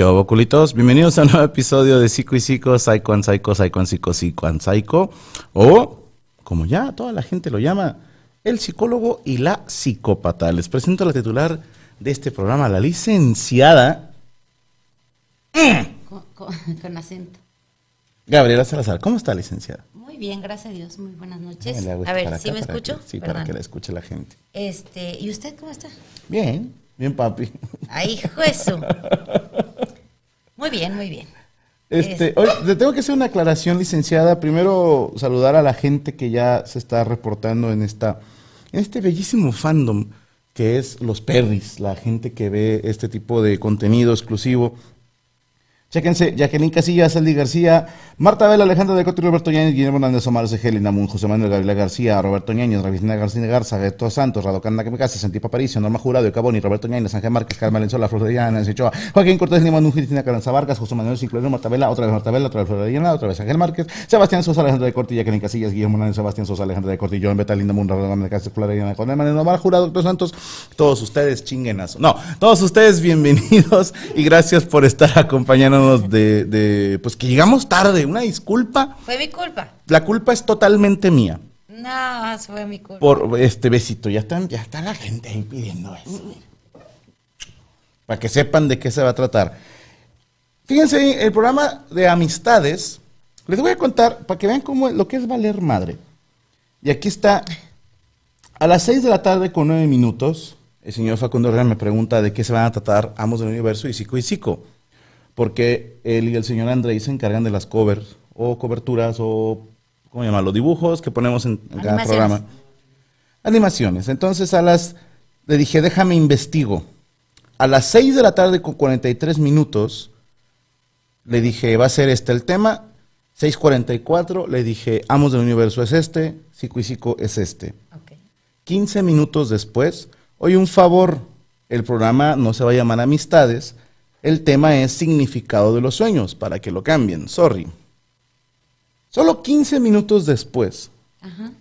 ¿Qué hubo, culitos? Bienvenidos a un nuevo episodio de Psico y Psico, Psycho and Psycho, Psycho and Psycho, Psycho and Psycho. O como ya toda la gente lo llama, el psicólogo y la psicópata. Les presento a la titular de este programa, la licenciada Con, con- con acento. Gabriela Salazar. ¿Cómo está, licenciada? Muy bien, gracias a Dios. Muy buenas noches. A ver, ¿sí acá me escucho? que- sí, Perdón. para que la escuche la gente. Este, ¿y usted cómo está? Bien, bien, papi. Ay, su. Muy bien, muy bien. Este, oye, le tengo que hacer una aclaración, licenciada. Primero, saludar a la gente que ya se está reportando en esta, en este bellísimo fandom que es los perris, la gente que ve este tipo de contenido exclusivo. Chéquense, Jacqueline Casillas, Aldi García, Marta Vela, Alejandra de Coto, Roberto Ñañez, Guillermo Hernández, Omar Segel, Namun, José Manuel Gabriela García, Roberto Ñañez, Ravisina García Garza, Beto Santos, Radocanda Kamikaze, Santipa Aparicio, Norma Jurado, Caboni, Roberto Ñañez, Ángel Márquez, Carmen Valenzuela, Flor de Llana, Nancy Ochoa, Joaquín Cortés, Lima Nun, Cristina Caranza Vargas, José Manuel Sinclair, Marta Vela, otra vez Marta Vela, otra vez Flor de Llana, otra vez Ángel Márquez, Sebastián Sosa, Alejandra de Corti, Jacqueline Casillas, Guillermo Hernández, Sebastián Sosa, Alejandra de Corti, Joan Beta, Linda Mun, Radocanda Kamikaze, Flor de Llana, Juan Manuel Omar Jurado, Doctor Santos, todos ustedes chinguenazo. No, todos ustedes bienvenidos y gracias por estar acompañándonos de, de, pues que llegamos tarde, una disculpa. Fue mi culpa. La culpa es totalmente mía. No, fue mi culpa. Por este besito, ya están, ya está la gente ahí pidiendo eso. Para que sepan de qué se va a tratar. Fíjense, el programa de amistades, les voy a contar para que vean cómo lo que es valer madre. Y aquí está, a las 6 de la tarde con 9 minutos, el señor Facundo Herrera me pregunta de qué se van a tratar Amos del Universo y Psico y Psico. Porque él y el señor Andrei se encargan de las covers o coberturas o, ¿cómo llamarlo? Dibujos que ponemos en, en cada programa. Animaciones. Entonces a las, le dije, déjame investigo. A las 6 de la tarde con 43 minutos, le dije, va a ser este el tema. 6.44, le dije, Amos del Universo es este, Psico y Psico es este. Ok. 15 minutos después, oye, un favor, el programa no se va a llamar Amistades, el tema es Significado de los Sueños, para que lo cambien, sorry. Solo 15 minutos después, Ajá.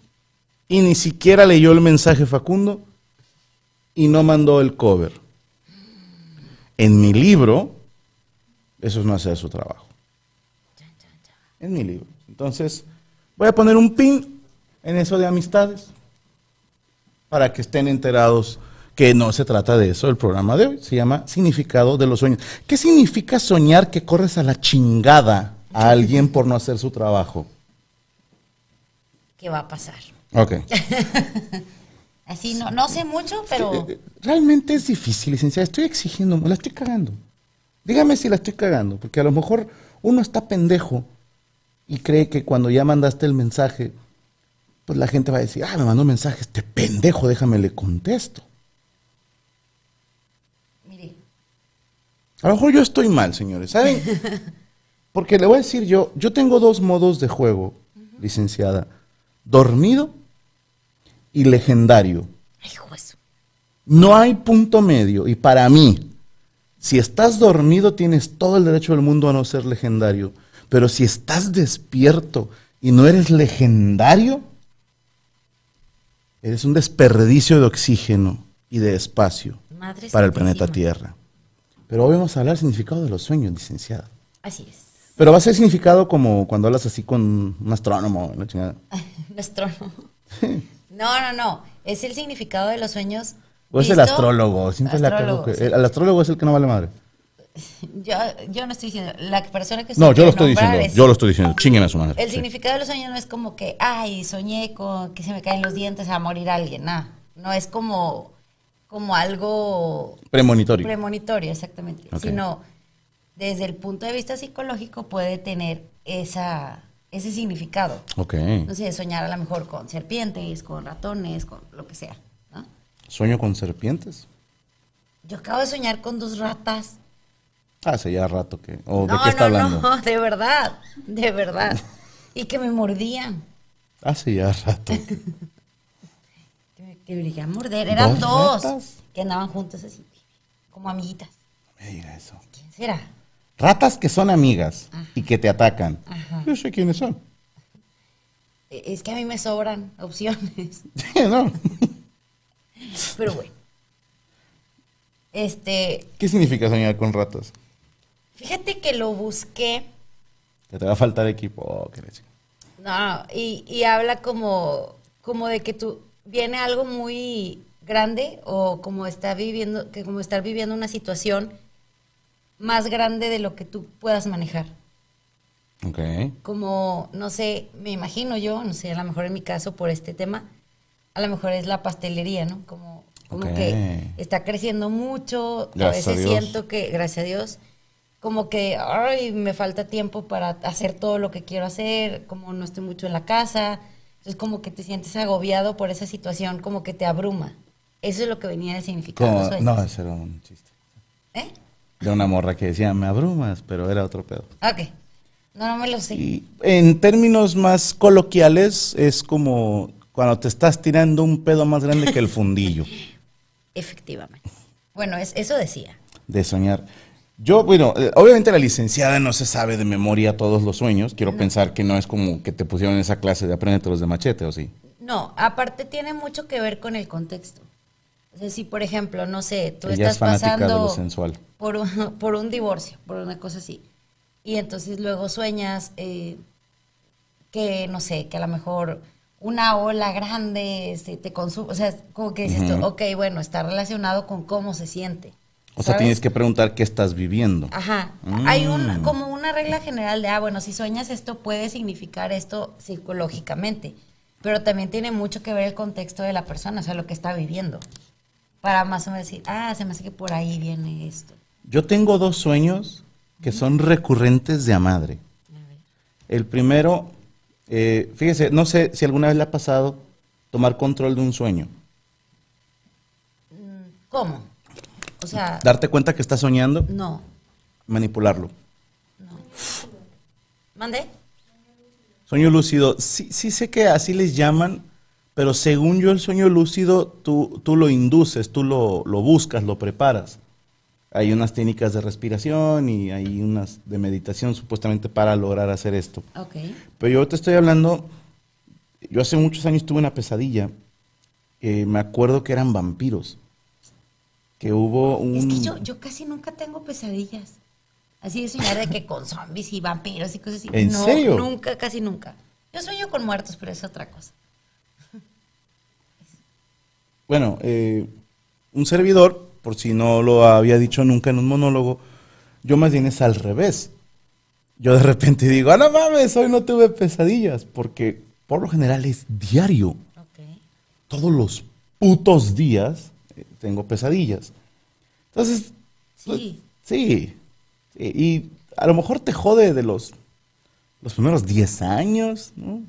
y ni siquiera leyó el mensaje Facundo, y no mandó el cover. En mi libro, eso es no hacer su trabajo. En mi libro. Entonces, voy a poner un pin en eso de amistades para que estén enterados que no se trata de eso el programa de hoy. Se llama Significado de los Sueños. ¿Qué significa soñar que corres a la chingada a alguien por no hacer su trabajo? ¿Qué va a pasar? Ok. Así, no, no sé mucho, pero Eh, Realmente es difícil, licenciada. Estoy exigiendo, la estoy cagando. Dígame si la estoy cagando, porque a lo mejor uno está pendejo y cree que cuando ya mandaste el mensaje, pues la gente va a decir, ah, me mandó un mensaje, este pendejo, déjame le contesto. mire, A lo mejor yo estoy mal, señores, ¿saben? Porque le voy a decir yo, yo tengo dos modos de juego, licenciada. Dormido y legendario. ay, juez. No hay punto medio. Y para mí, si estás dormido, tienes todo el derecho del mundo a no ser legendario. Pero si estás despierto y no eres legendario, eres un desperdicio de oxígeno y de espacio Madre para el planeta Tierra. Pero hoy vamos a hablar del significado de los sueños, licenciada. Así es. Pero va a ser significado como cuando hablas así con un astrónomo, la chingada. Nuestro. No, no, no. Es el significado de los sueños. O es el astrólogo, siempre la que- sí. el, el astrólogo es el que no vale madre. Yo, yo no estoy diciendo. La persona que No, yo lo estoy diciendo, es- yo lo estoy diciendo, chinguen a su madre. El Sí. significado de los sueños no es como que, ay, soñé con que se me caen los dientes a morir alguien. Nah. No es como, como algo Premonitorio. premonitorio, exactamente. Sino desde el punto de vista psicológico puede tener esa, ese significado. ok. No sé, soñar a lo mejor con serpientes, con ratones, con lo que sea. ¿no? ¿Sueño con serpientes? Yo acabo de soñar con dos ratas. Hace ya rato que. ¿O de no, qué está no, hablando? no, de verdad, de verdad. Y que me mordían. Hace ya rato. Que querían morder. Eran ¿Dos que andaban juntas así, como amiguitas. No me diga eso. ¿Quién será? Ratas que son amigas y que te atacan. Ajá. Yo sé quiénes son. E- Es que a mí me sobran opciones. no. Pero bueno. Este, ¿Qué significa soñar con ratas? fíjate que lo busqué. Que te va a faltar equipo. Oh, qué. No, y, y habla como, como de que tú viene algo muy grande o como está viviendo, que como estar viviendo una situación más grande de lo que tú puedas manejar. Ok. Como, no sé, me imagino yo, no sé, a lo mejor en mi caso por este tema, a lo mejor es la pastelería, ¿no? Como, como Ok. que está creciendo mucho, Gracias a a veces Dios. siento que, gracias a Dios, como que, ay, me falta tiempo para hacer todo lo que quiero hacer, como no estoy mucho en la casa, entonces como que te sientes agobiado por esa situación, como que te abruma. Eso es lo que venía significado de Como- sueños. no, ese era un chiste. ¿Eh? De una morra que decía, me abrumas, pero era otro pedo. Ok. No, no me lo sé. Y en términos más coloquiales, es como cuando te estás tirando un pedo más grande que el fundillo Efectivamente. Bueno, es, eso decía. de soñar. Yo, bueno, eh, obviamente la licenciada no se sabe de memoria todos los sueños. Quiero pensar que no es como que te pusieron esa clase de apréndetelos de machete, ¿o sí? No, aparte tiene mucho que ver con el contexto. O sea, si por ejemplo, no sé, tú Ella estás es pasando. Por, un, por un divorcio, por una cosa así, y entonces luego sueñas eh, que, no sé, que a lo mejor una ola grande se te consume, o sea, como que dices tú, Ujú. ok, bueno, está relacionado con cómo se siente. O sea, tienes que preguntar qué estás viviendo. Ajá. Mm. Hay un, como una regla general de, ah, bueno, si sueñas esto puede significar esto psicológicamente, pero también tiene mucho que ver el contexto de la persona, o sea, lo que está viviendo. Para más o menos decir, ah, se me hace que por ahí viene esto. Yo tengo dos sueños que son recurrentes de a madre. El primero, eh, fíjese, no sé si alguna vez le ha pasado tomar control de un sueño. ¿Cómo? O sea, Darte cuenta que estás soñando, no, manipularlo. no. ¿Mande? Sueño lúcido, sí, sí sé que así les llaman, pero según yo el sueño lúcido tú, tú lo induces, tú lo, lo buscas, lo preparas. Hay unas técnicas de respiración y hay unas de meditación supuestamente para lograr hacer esto. Ok. Pero yo te estoy hablando, yo hace muchos años tuve una pesadilla, eh, me acuerdo que eran vampiros, que hubo un... Es que yo, yo casi nunca tengo pesadillas. Así de soñar de que con zombies y vampiros y cosas así. ¿En no, serio? Nunca, casi nunca. Yo sueño con muertos, pero es otra cosa. Bueno, eh, un servidor, por si no lo había dicho nunca en un monólogo, yo más bien es al revés. Yo de repente digo, ah, no mames, hoy no tuve pesadillas, porque por lo general es diario. Ok. Todos los putos días tengo pesadillas. Entonces, pues, Sí. sí, y a lo mejor te jode de los, los primeros 10 años, ¿no?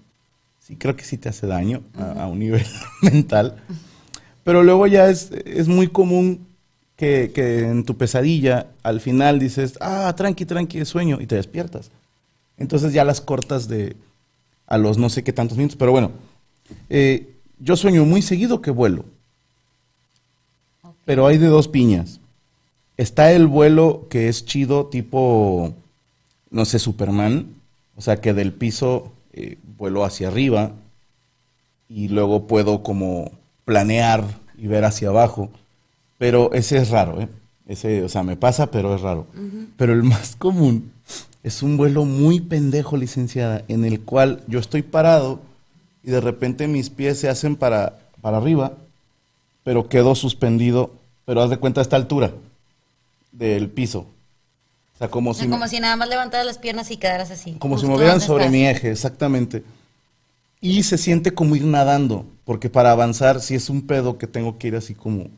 Sí, creo que sí te hace daño a, a un nivel mental. Pero luego ya es, es muy común que, que en tu pesadilla al final dices, ah, tranqui, tranqui, es sueño, y te despiertas. Entonces ya las cortas de a los no sé qué tantos minutos. Pero bueno, eh, yo sueño muy seguido que vuelo. Pero hay de dos piñas. Está el vuelo que es chido, tipo, no sé, Superman. O sea, que del piso eh, vuelo hacia arriba y luego puedo como planear y ver hacia abajo. Pero ese es raro, ¿eh? Ese, o sea, me pasa, pero es raro. Pero el más común es un vuelo muy pendejo, licenciada, en el cual yo estoy parado y de repente mis pies se hacen para, para arriba, pero quedo suspendido, pero haz de cuenta a esta altura del piso. O sea, como O sea, si, me- como si nada más levantaras las piernas y quedaras así. como si movieran donde sobre estás. mi eje, exactamente. Y se siente como ir nadando, porque para avanzar si es un pedo que tengo que ir así como,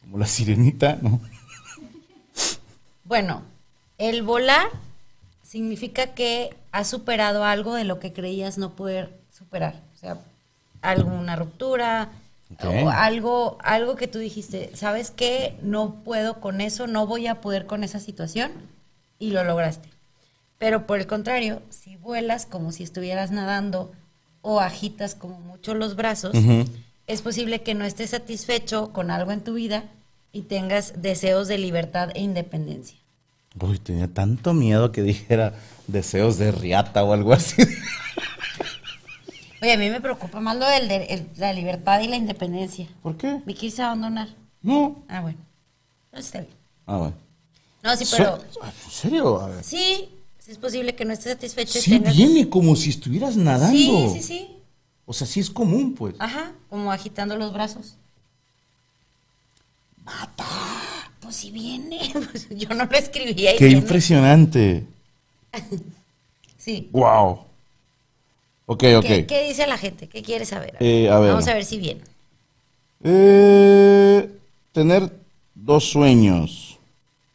como la sirenita, ¿no? Bueno, el volar significa que has superado algo de lo que creías no poder superar. O sea, alguna ruptura O algo, algo que tú dijiste, ¿sabes qué? No puedo con eso, no voy a poder con esa situación y lo lograste. Pero por el contrario, si vuelas como si estuvieras nadando o agitas como mucho los brazos, es posible que no estés satisfecho con algo en tu vida y tengas deseos de libertad e independencia. Uy, tenía tanto miedo que dijera deseos de riata o algo así. Oye, a mí me preocupa más lo de la libertad y la independencia. ¿Por qué? ¿Me quieres abandonar? No. Ah, bueno. Entonces está bien. Ah, bueno. No, sí, pero... So- ¿En serio? A ver. Sí, Si es posible que no estés satisfecho. Sí tengas- viene como si estuvieras nadando. Sí, sí, sí. O sea, sí es común, pues. Ajá, como agitando los brazos. ¡Mata! Pues si viene. Pues yo no lo escribía. y Qué impresionante. Sí. Wow. Ok, ok. ¿Qué, qué dice la gente? ¿Qué quiere saber? Eh, a ver. Vamos a ver si viene. Eh, tener dos sueños.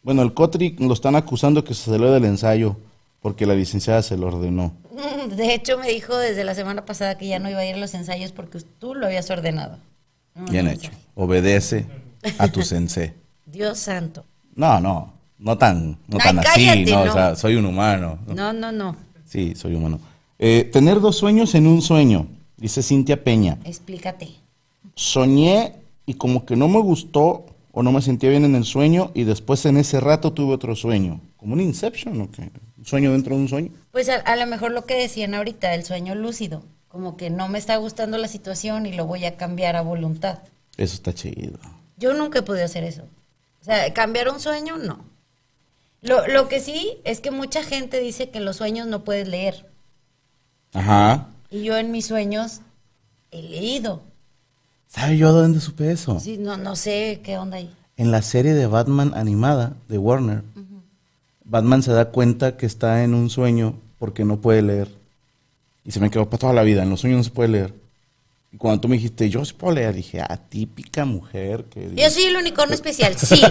Bueno, el Cotri lo están acusando que se salió del ensayo porque la licenciada se lo ordenó. De hecho, me dijo desde la semana pasada que ya no iba a ir a los ensayos porque tú lo habías ordenado. No, Bien no, hecho. Obedece a tu sensei. Dios santo. No, no, no tan, no Ay, tan así, cállate, no, no. o sea, soy un humano. No, no, no. Sí, soy humano. Eh, tener dos sueños en un sueño, dice Cintia Peña. Explícate. Soñé y como que no me gustó o no me sentía bien en el sueño y después en ese rato tuve otro sueño. ¿Como un Inception o qué? ¿Un sueño dentro de un sueño? Pues a, a lo mejor lo que decían ahorita, el sueño lúcido. Como que no me está gustando la situación y lo voy a cambiar a voluntad. Eso está chido. Yo nunca he podido hacer eso. O sea, cambiar un sueño, no. Lo, lo que sí es que mucha gente dice que en los sueños no puedes leer. Ajá. Y yo en mis sueños he leído. ¿Sabe yo de dónde supe eso? Sí, no, no sé qué onda ahí. En la serie de Batman animada de Warner, Batman se da cuenta que está en un sueño porque no puede leer. Y se me quedó para toda la vida. En los sueños no se puede leer. Y cuando tú me dijiste, yo sí puedo leer, dije, ah, típica mujer. Que Yo soy el unicornio especial, sí.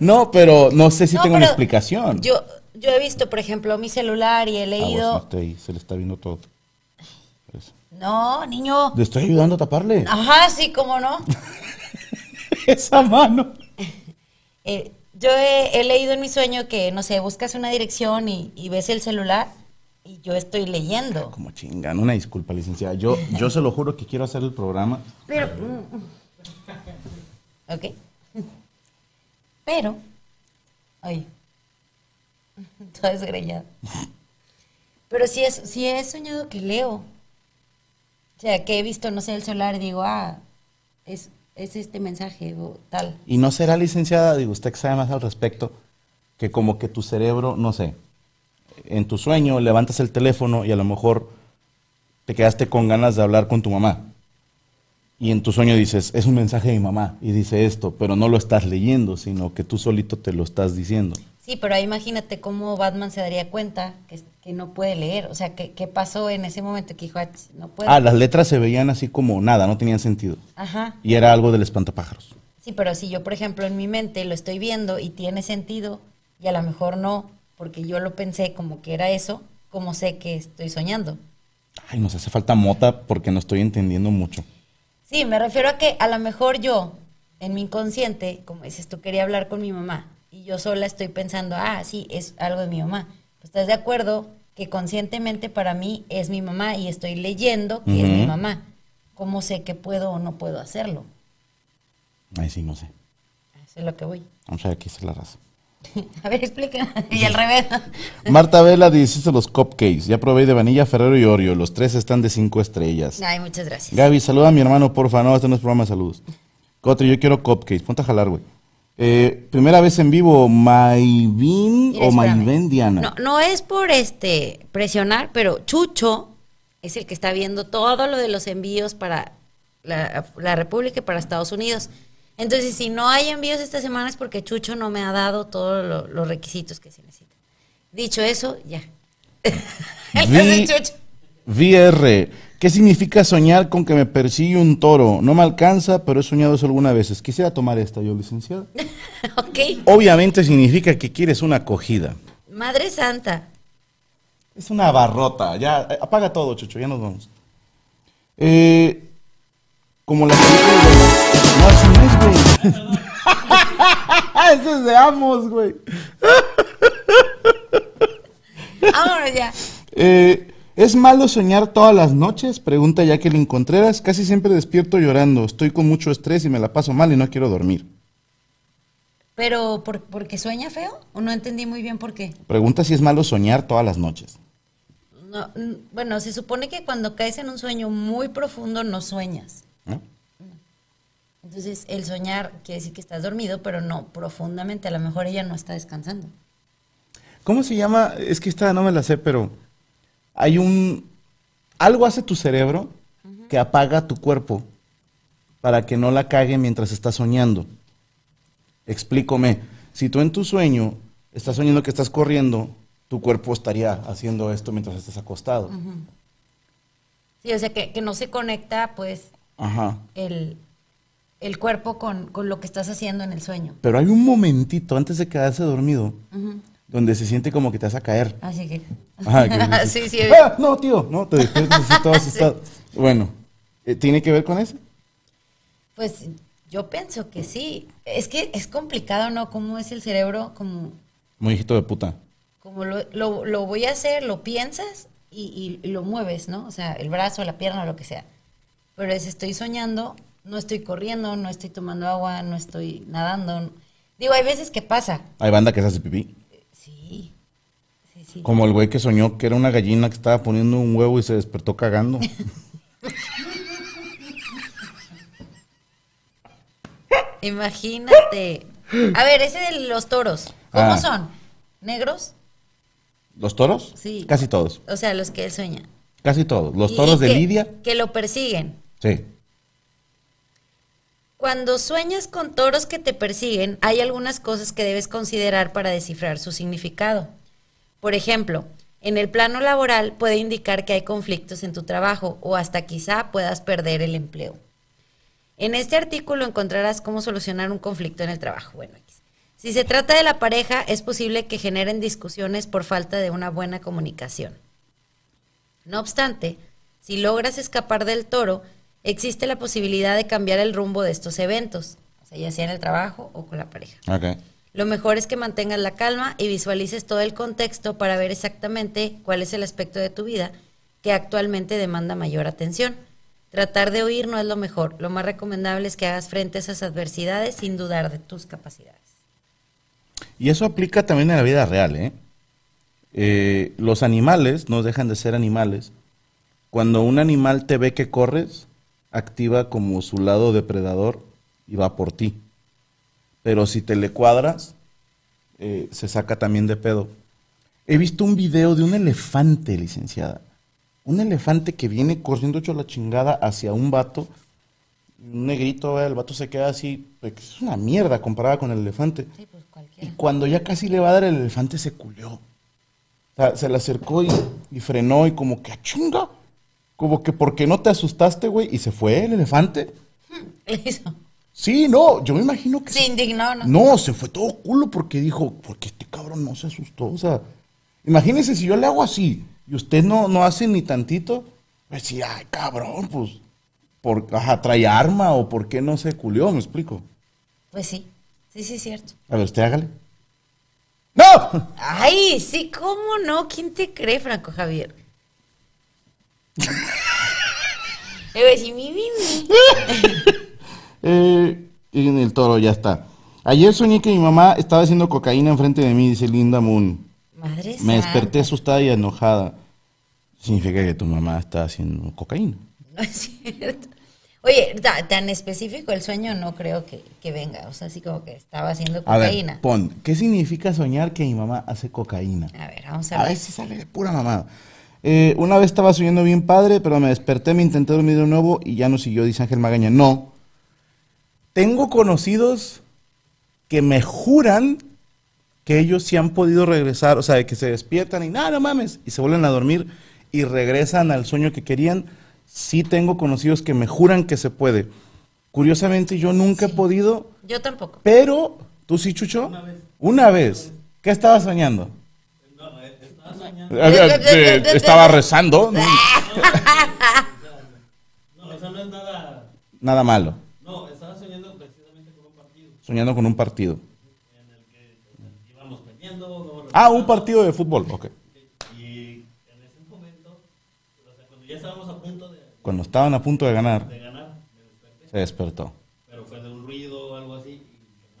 No, pero no sé si No, tengo una explicación. Yo, yo he visto, por ejemplo, mi celular y he Ah, leído. está ahí, se le está viendo todo. Eso. No, niño. Le estoy ayudando a taparle. Ajá, sí, cómo no. Esa mano. Eh, yo he, he leído en mi sueño que, no sé, buscas una dirección y, y ves el celular y yo estoy leyendo. Como chingan, una disculpa, licenciada. Yo, yo se lo juro que quiero hacer el programa. Pero. mm, mm. Ok. Pero. Ay. Toda desgreñada. Pero sí, es, sí he soñado que leo. O sea, que he visto, no sé, el celular y digo, ah, es, es este mensaje o tal. Y no será, licenciada, digo, usted que sabe más al respecto, que como que tu cerebro, no sé, en tu sueño levantas el teléfono y a lo mejor te quedaste con ganas de hablar con tu mamá. Y en tu sueño dices, es un mensaje de mi mamá y dice esto, pero no lo estás leyendo, sino que tú solito te lo estás diciendo. Sí, pero ahí imagínate cómo Batman se daría cuenta que, que no puede leer. O sea, ¿qué, pasó en ese momento que dijo, "Ah, no puedo? Ah, las letras se veían así como nada, no tenían sentido. Ajá. Y era algo del espantapájaros. Sí, pero si yo, por ejemplo, en mi mente lo estoy viendo y tiene sentido, y a lo mejor no, porque yo lo pensé como que era eso, ¿cómo sé que estoy soñando? Ay, nos hace falta mota porque no estoy entendiendo mucho. Sí, me refiero a que a lo mejor yo, en mi inconsciente, como dices tú, quería hablar con mi mamá, y yo sola estoy pensando, ah, sí, es algo de mi mamá. Pues, ¿Estás de acuerdo que conscientemente para mí es mi mamá y estoy leyendo que es mi mamá? ¿Cómo sé que puedo o no puedo hacerlo? Ay, sí, no sé. Eso es lo que voy. Vamos a ver qué dice la raza. A ver, explica. Y al revés. Marta Vela dice los cupcakes. Ya probé de vanilla, Ferrero y Oreo. Los tres están de cinco estrellas. Ay, muchas gracias. Gaby, saluda a mi hermano, porfa. No, este no es programa de saludos. Cotri, yo quiero cupcakes. Ponte a jalar, güey. Eh, primera vez en vivo, Maivin o. Maiven Diana. No, no es por este presionar, pero Chucho es el que está viendo todo lo de los envíos para la, la República y para Estados Unidos. Entonces, si no hay envíos esta semana es porque Chucho no me ha dado todos lo- los requisitos que se necesitan. Dicho eso, ya. Vi-. VR, ¿qué significa soñar con que me persigue un toro? No me alcanza, pero he soñado eso algunas veces. Quisiera tomar esta yo, licenciada. ok. Obviamente significa que quieres una acogida. Madre Santa. Es una barrota. Ya, eh, apaga todo, Chucho, ya nos vamos. Eh, como la película de- No, es, güey. Eso es de Amos, güey. Vámonos ya. Eh, ¿Es malo soñar todas las noches? Pregunta Jacqueline Contreras. Casi siempre despierto llorando. Estoy con mucho estrés y me la paso mal y no quiero dormir. Pero, ¿por, ¿porque sueña feo? ¿O no entendí muy bien por qué? Pregunta si es malo soñar todas las noches. No, bueno, se supone que cuando caes en un sueño muy profundo no sueñas. ¿no? Entonces, el soñar quiere decir que estás dormido, pero no profundamente. A lo mejor ella no está descansando. ¿Cómo se llama? Es que esta no me la sé, pero hay un... Algo hace tu cerebro que apaga tu cuerpo para que no la cague mientras estás soñando. Explícame. Si tú en tu sueño estás soñando que estás corriendo, tu cuerpo estaría haciendo esto mientras estás acostado. Sí, o sea, que, que no se conecta, pues, Ajá. el, el cuerpo con, con lo que estás haciendo en el sueño. Pero hay un momentito antes de quedarse dormido donde se siente como que te vas a caer. Así que... Ajá, que sí, sí. "Ah, no, tío, no, te despiertas así todo asustado. Bueno, eh, ¿tiene que ver con eso? Pues yo pienso que sí. Es que es complicado, ¿no? Cómo es el cerebro, como, Muy hijito de puta. como lo, lo- lo voy a hacer, lo piensas y, y- y lo mueves, ¿no? O sea, el brazo, la pierna, lo que sea. Pero es, estoy soñando, no estoy corriendo, no estoy tomando agua, no estoy nadando. Digo, hay veces que pasa. Hay banda que se hace pipí. Sí, sí, sí. Como el güey que soñó que era una gallina que estaba poniendo un huevo y se despertó cagando. Imagínate. A ver, ese de los toros, ¿cómo Ah. son? ¿Negros? ¿Los toros? Sí. Casi todos. O sea, los que él sueña. Casi todos. Los toros de que- Lidia. Que lo persiguen. Sí. Cuando sueñas con toros que te persiguen, hay algunas cosas que debes considerar para descifrar su significado. Por ejemplo, en el plano laboral puede indicar que hay conflictos en tu trabajo o hasta quizá puedas perder el empleo. En este artículo encontrarás cómo solucionar un conflicto en el trabajo. Bueno, si se trata de la pareja, es posible que generen discusiones por falta de una buena comunicación. No obstante, si logras escapar del toro, existe la posibilidad de cambiar el rumbo de estos eventos, o sea, ya sea en el trabajo o con la pareja. Ok. Lo mejor es que mantengas la calma y visualices todo el contexto para ver exactamente cuál es el aspecto de tu vida que actualmente demanda mayor atención. Tratar de oír no es lo mejor. Lo más recomendable es que hagas frente a esas adversidades sin dudar de tus capacidades. Y eso aplica también en la vida real, ¿eh? Eh, los animales no dejan de ser animales. Cuando un animal te ve que corres, activa como su lado depredador y va por ti. Pero si te le cuadras, eh, se saca también de pedo. He visto un video de un elefante, licenciada. Un elefante que viene corriendo hecho la chingada hacia un vato. Un negrito, eh, el vato se queda así. pues, Es una mierda comparada con el elefante. Sí, pues Y cuando ya casi le va a dar el elefante, se culió. O sea, se le acercó y, y frenó y como que, "Ah, chinga! Como que, ¿por qué no te asustaste, güey? Y se fue el elefante. Le hizo. Sí, no, yo me imagino que... Se indignó, ¿no? No, se fue todo culo porque dijo, porque este cabrón no se asustó. O sea, imagínese si yo le hago así y usted no, no hace ni tantito, pues sí, ay, cabrón, pues, por, ajá, trae arma o por qué no se culió, me explico. Pues sí. Sí, sí, es cierto. A ver, usted hágale. ¡No! Ay, sí, ¿cómo no? ¿Quién te cree, Franco Javier? Le voy a decir, mi, mi, mi. Eh, en el toro, ya está. Ayer soñé que mi mamá estaba haciendo cocaína enfrente de mí, dice Linda Moon. Madre Me santa. desperté asustada y enojada. Significa que tu mamá está haciendo cocaína. No es cierto. Oye, ta- tan específico el sueño no creo que, que venga. O sea, así como que estaba haciendo A ver, cocaína. pon, ¿qué significa soñar que mi mamá hace cocaína? A ver, vamos a A ver. ver si sale de pura mamada. Eh, una vez estaba soñando bien padre, pero me desperté, me intenté dormir de nuevo y ya no siguió, dice Ángel Magaña. No. Tengo conocidos que me juran que ellos sí han podido regresar, o sea, de que se despiertan y nada, no mames, y se vuelven a dormir y regresan al sueño que querían. Sí tengo conocidos que me juran que se puede. Curiosamente yo nunca he podido, Yo tampoco. pero tú sí, Chucho. Una vez. Una vez. ¿Qué estabas soñando? Estaba rezando. No, eso no es nada. Nada malo. No, estaba soñando precisamente con un partido Soñando con un partido. en el que íbamos perdiendo. luego Ah, un partido de fútbol. Ok. Y en ese momento, o sea, cuando ya estábamos a punto de, Cuando estaban a punto de ganar, de se despertó. Pero fue de un ruido o algo así.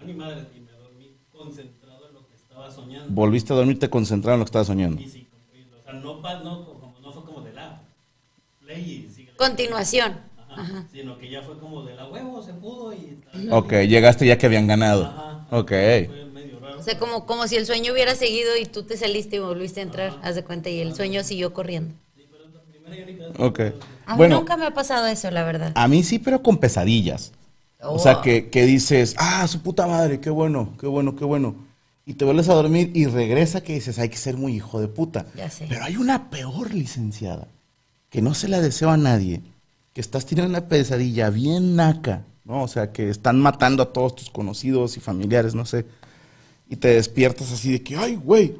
Y no, ni madre, y me dormí concentrado en lo que estaba soñando. Volviste a dormirte concentrado en lo que estabas soñando. Y sí, y, o sea, no, no, como, no fue como de la play y sigue. Continuación. Ajá, Sino que ya fue como de la huevo, se pudo y. Ok, llegaste ya que habían ganado. Ajá. Ok. Fue medio raro. O sea, como, como si el sueño hubiera seguido y tú te saliste y volviste a entrar, haz de cuenta, y el sueño siguió corriendo. Ok. A mí Bueno, nunca me ha pasado eso, la verdad. a mí sí, pero con pesadillas. O sea, Oh. que, que dices, ah, su puta madre, qué bueno, qué bueno, qué bueno. Y te vuelves a dormir y regresa que dices, hay que ser muy hijo de puta. Ya sé. Pero hay una peor licenciada, que no se la deseo a nadie, que estás teniendo una pesadilla bien naca, ¿no? O sea, que están matando a todos tus conocidos y familiares, no sé. Y te despiertas así de que, ay, güey.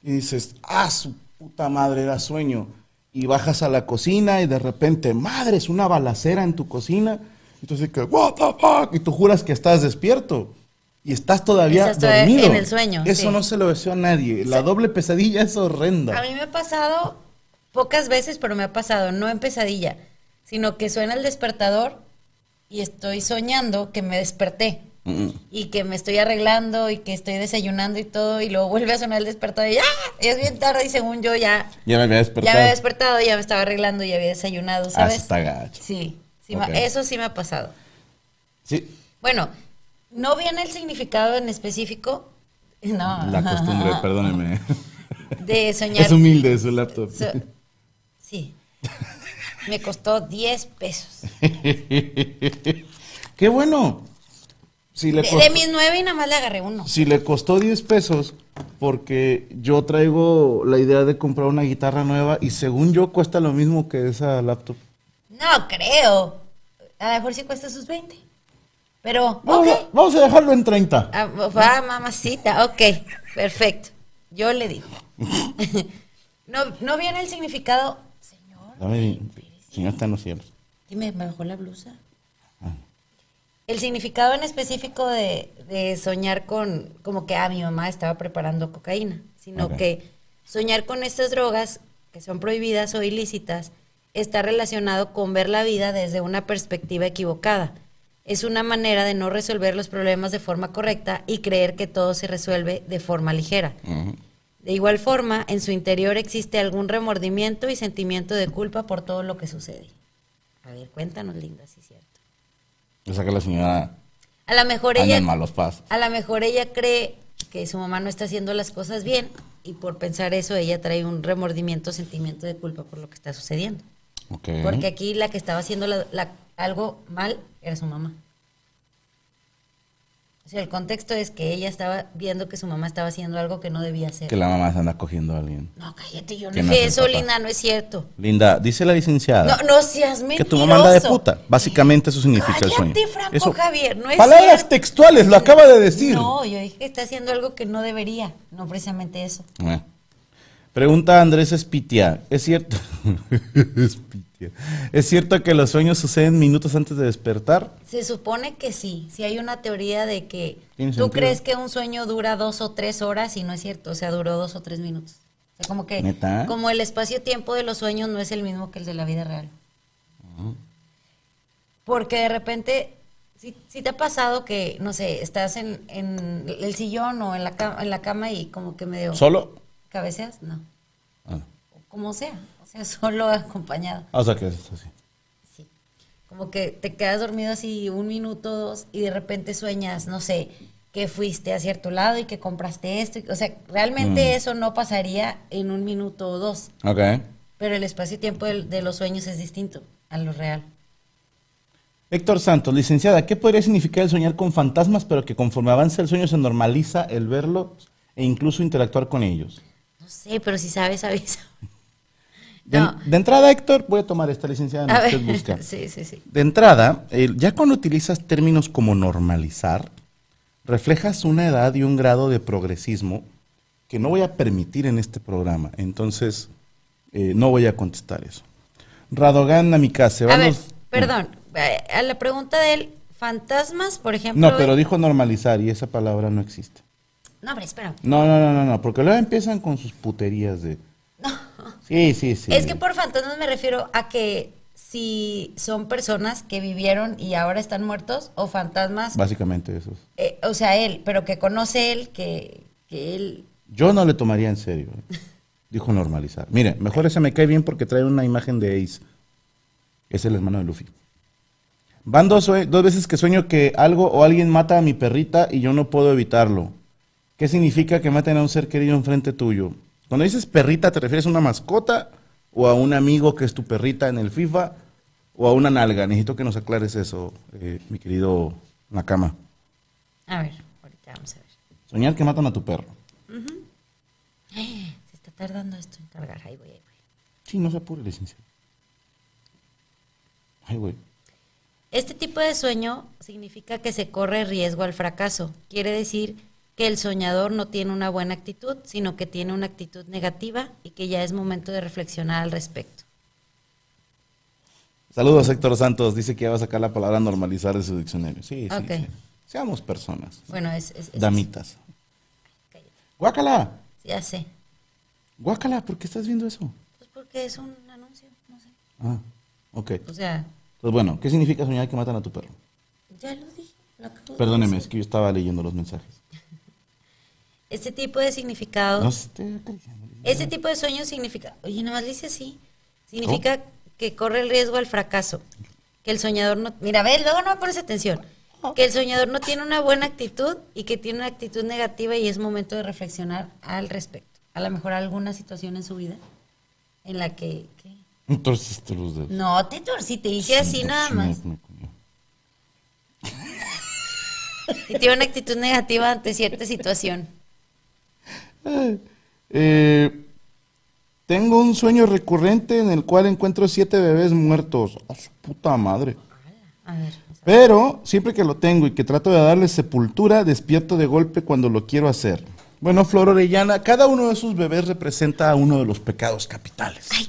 Y dices, ah, su puta madre, era sueño. Y bajas a la cocina y de repente, madre, es una balacera en tu cocina. Y tú dices que, what the fuck? Y tú juras que estás despierto. Y estás todavía Estás todavía dormido. en el sueño, Eso sí. no se lo deseo a nadie. La doble pesadilla es A horrenda. mí me ha pasado pocas veces, pero me ha pasado, no en pesadilla, sino que suena el despertador y estoy soñando que me desperté. Mm, Y que me estoy arreglando y que estoy desayunando y todo, y luego vuelve a sonar el despertador y ¡ah! Es bien tarde y según yo ya, Ya me había despertado. ya me había despertado, ya me estaba arreglando y ya había desayunado, Ah, ¿sabes? sí está gacho. Sí, sí me- Ok. eso sí me ha pasado. Sí, Bueno, no viene el significado en específico, no, la costumbre, perdóneme. de soñar. Es humilde su laptop. So- sí. Me costó 10 pesos. Qué bueno. Si le, De, costó, de mis 9 y nada más le agarré uno. si le costó 10 pesos, porque yo traigo la idea de comprar una guitarra nueva y según yo cuesta lo mismo que esa laptop. No creo. A lo mejor sí cuesta sus 20. Pero, Vamos, a, vamos a dejarlo en 30. Ah, va, mamacita. Ok, perfecto. Yo le digo. no, no viene el significado. Señor, Dame, señor está en los cielos. dime, ¿me bajó la blusa? Ah. El significado en específico de, de soñar con, como que, ah, mi mamá estaba preparando cocaína, sino que soñar con estas drogas que son prohibidas o ilícitas está relacionado con ver la vida desde una perspectiva equivocada. Es una manera de no resolver los problemas de forma correcta y creer que todo se resuelve de forma ligera. De igual forma, en su interior existe algún remordimiento y sentimiento de culpa por todo lo que sucede. A ver, cuéntanos, linda, si es cierto. O sea que la señora A lo mejor ella, en malos pasos. a lo mejor ella cree que su mamá no está haciendo las cosas bien y por pensar eso ella trae un remordimiento, sentimiento de culpa por lo que está sucediendo. Porque aquí la que estaba haciendo la- la- algo mal era su mamá. O sea, el contexto es que ella estaba viendo que su mamá estaba haciendo algo que no debía hacer. Que la mamá se anda cogiendo a alguien. No, cállate, yo no no dije es eso, papá. Linda, no es cierto. Linda, dice la licenciada. No, no seas mentiroso. que tu mamá anda de puta. Básicamente eso significa el sueño. Franco Javier, no es Palabras cierto. textuales, lo acaba de decir. No, yo dije que está haciendo algo que no debería, no precisamente eso. Eh. Pregunta Andrés Espitia, ¿es cierto? ¿Es cierto que los sueños suceden minutos antes de despertar? Se supone que sí, si hay una teoría de que tú sentido. crees que un sueño dura dos o tres horas y no es cierto, o sea, duró dos o tres minutos. O sea, como que ¿Neta? como el espacio-tiempo de los sueños no es el mismo que el de la vida real. Porque de repente, si, si te ha pasado que, no sé, estás en, en el sillón o en la, cama, en la cama y como que medio ¿Solo? Cabeceas, no, Ah, como sea, o sea, solo acompañado. o sea que es así. Sí. Como que te quedas dormido así un minuto, dos, y de repente sueñas, no sé, que fuiste a cierto lado y que compraste esto. y- O sea, realmente Mm. eso no pasaría en un minuto o dos. Ok. Pero el espacio-tiempo del- de, los sueños es distinto a lo real. Héctor Santos, licenciada, ¿qué podría significar el soñar con fantasmas, pero que conforme avanza el sueño se normaliza el verlos e incluso interactuar con ellos? No sé, pero si sabes, avisa. De, No. de entrada, Héctor, voy a tomar esta licenciada, no usted busca. sí, sí, sí. De entrada, el- ya cuando utilizas términos como normalizar, reflejas una edad y un grado de progresismo que no voy a permitir en este programa. Entonces, eh, no voy a contestar eso. Radogan Namikaze, A ver, vamos. perdón, eh, a la pregunta de él, fantasmas, por ejemplo. No, pero dijo normalizar y esa palabra no existe. No, hombre, espera. No, no, no, no, no, porque luego empiezan con sus puterías de... Sí, sí, sí. Es que por fantasmas me refiero a que si son personas que vivieron y ahora están muertos o fantasmas, Básicamente eso. eh, o sea, él, pero que conoce él, que, que él... Yo no le tomaría en serio. ¿eh? Dijo normalizar. Mire, mejor ese me cae bien porque trae una imagen de Ace. Es el hermano de Luffy. Van dos, dos veces que sueño que algo o alguien mata a mi perrita y yo no puedo evitarlo. ¿Qué significa que maten a un ser querido enfrente tuyo? Cuando dices perrita, ¿te refieres a una mascota o a un amigo que es tu perrita en el FIFA o a una nalga? Necesito que nos aclares eso, eh, mi querido Nakama. A ver, ahorita vamos a ver. Soñar que matan a tu perro. Se está tardando esto en cargar. Ahí voy, ahí voy. Sí, no se apure, licenciado. Ay, güey. Este tipo de sueño significa que se corre riesgo al fracaso. Quiere decir que el soñador no tiene una buena actitud, sino que tiene una actitud negativa y que ya es momento de reflexionar al respecto. Saludos, Héctor Santos. Dice que ya va a sacar la palabra normalizar de su diccionario. Sí, sí. Seamos personas. Bueno, es... es- es- Damitas. Guácala. Ya sé. Guácala, ¿por qué estás viendo eso? Pues porque es un anuncio, no sé. Ah, ok. O sea, Pues bueno, ¿qué significa soñar que matan a tu perro? ya lo dije. lo Perdóneme, es que yo estaba leyendo los mensajes. Este tipo de significado... No. Este tipo de sueño significa, oye, nada más le dice así, significa que corre el riesgo al fracaso, que el soñador no, mira, ve, luego no pones atención, que el soñador no tiene una buena actitud y que tiene una actitud negativa y es momento de reflexionar al respecto. A lo mejor alguna situación en su vida en la que, ¿qué? Entonces te los dedos. no, te hice así nada más, Me y tiene una actitud negativa ante cierta situación. Eh, tengo un sueño recurrente en el cual encuentro siete bebés muertos. A su puta madre. A ver, Pero siempre que lo tengo y que trato de darle sepultura, despierto de golpe cuando lo quiero hacer. Bueno, Flor Orellana, cada uno de esos bebés representa uno de los pecados capitales. ay.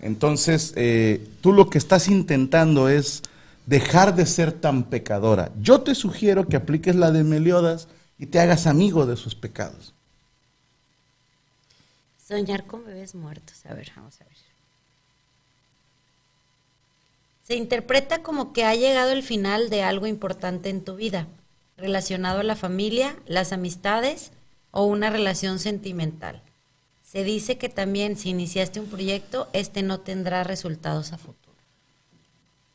Entonces, eh, tú lo que estás intentando es dejar de ser tan pecadora. Yo te sugiero que apliques la de Meliodas y te hagas amigo de sus pecados. Soñar con bebés muertos. A ver, vamos a ver. Se interpreta como que ha llegado el final de algo importante en tu vida, relacionado a la familia, las amistades o una relación sentimental. Se dice que también si iniciaste un proyecto, este no tendrá resultados a futuro.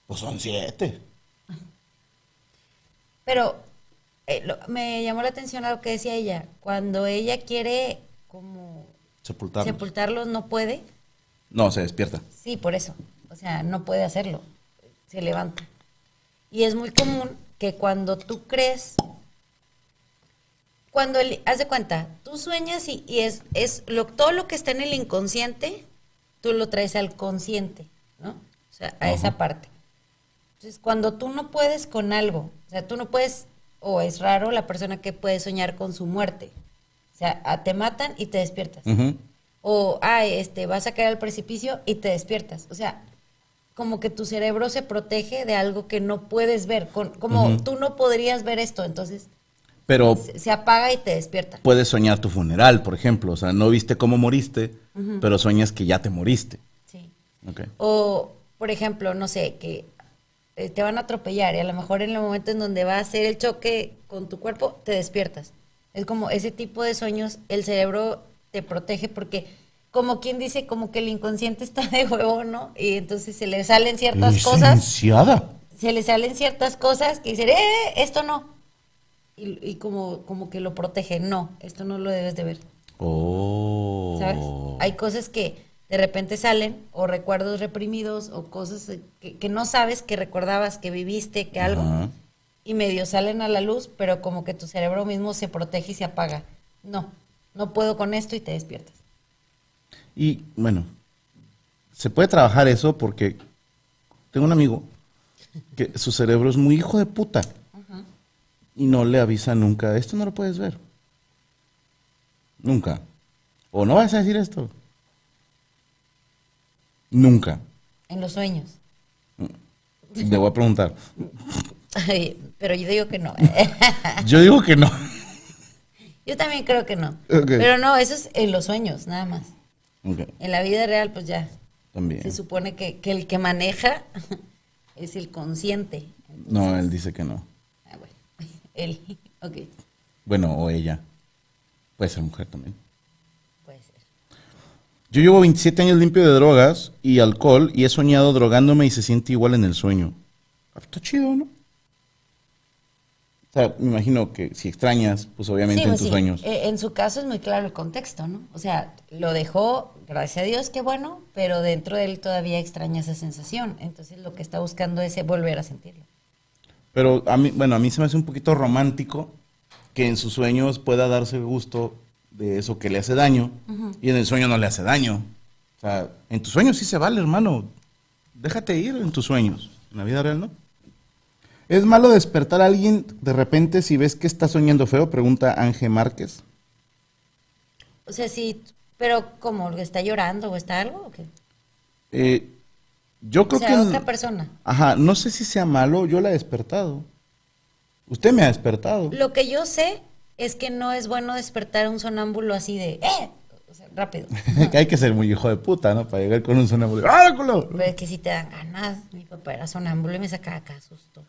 Pues son siete. Pero eh, lo- me llamó la atención a lo que decía ella. Cuando ella quiere como Sepultarlos. sepultarlos, no puede. no, se despierta. Sí, por eso. O sea, no puede hacerlo. Se levanta. Y es muy común que cuando tú crees, cuando el, haz de cuenta, tú sueñas y, y es, es lo, todo lo que está en el inconsciente, tú lo traes al consciente, ¿no? O sea, a esa parte. Entonces, cuando tú no puedes con algo, o sea, tú no puedes, o es raro la persona que puede soñar con su muerte. O sea, te matan y te despiertas o ay, este, vas a caer al precipicio y te despiertas. O sea, como que tu cerebro se protege de algo que no puedes ver, con- como tú no podrías ver esto, entonces Pero se, se apaga y te despierta. puedes soñar tu funeral, por ejemplo. O sea, no viste cómo moriste, pero sueñas que ya te moriste. Sí. O, por ejemplo, no sé, que eh, te van a atropellar y a lo mejor en el momento en donde va a hacer el choque con tu cuerpo, te despiertas. Es como ese tipo de sueños, el cerebro te protege porque, como quien dice, como que el inconsciente está de huevo, ¿no? Y entonces se le salen ciertas cosas, Licenciada. se le salen ciertas cosas que dicen, ¡eh, esto no! Y, y como, como que lo protege, no, esto no lo debes de ver. Oh. ¿sabes? Hay cosas que de repente salen, o recuerdos reprimidos, o cosas que, que no sabes que recordabas, que viviste, que algo. Y medio salen a la luz, pero como que tu cerebro mismo se protege y se apaga. No, no puedo con esto y te despiertas. Y bueno, se puede trabajar eso porque tengo un amigo que su cerebro es muy hijo de puta y no le avisa nunca, esto no lo puedes ver. Nunca. O no vas a decir esto. Nunca. En los sueños. Le voy a preguntar. Ay, pero yo digo que no. Yo digo que no. yo también creo que no. Pero no, eso es en los sueños, nada más. En la vida real, pues ya. también. Se supone que, que el que maneja es el consciente. No, él dice que no. Ah, bueno. Él. Ok. Bueno, o ella. Puede ser mujer también. Puede ser. Yo llevo 27 años limpio de drogas y alcohol y he soñado drogándome y se siente igual en el sueño. Está chido, ¿no? O sea, me imagino que si extrañas, pues obviamente Sí, en pues tus sí. sueños. Eh, en su caso es muy claro el contexto, ¿no? O sea, lo dejó, gracias a Dios, qué bueno, pero dentro de él todavía extraña esa sensación. Entonces lo que está buscando es eh, volver a sentirlo. Pero a mí, bueno, a mí se me hace un poquito romántico que en sus sueños pueda darse gusto de eso que le hace daño y en el sueño no le hace daño. O sea, en tus sueños sí se vale, hermano. Déjate ir en tus sueños. En la vida real no. ¿Es malo despertar a alguien de repente si ves que está soñando feo? Pregunta Ángel Márquez. O sea, sí, pero como está llorando o está algo, ¿o qué? Eh, yo creo o sea, que... otra persona. Ajá, no sé si sea malo, yo la he despertado. Usted me ha despertado. Lo que yo sé es que no es bueno despertar a un sonámbulo así de, ¡eh! O sea, rápido. que hay que ser muy hijo de puta, ¿no? Para llegar con un sonámbulo. ¡Ah, culo! Pero es que si te dan ganas. Mi papá era sonámbulo y me sacaba acá susto.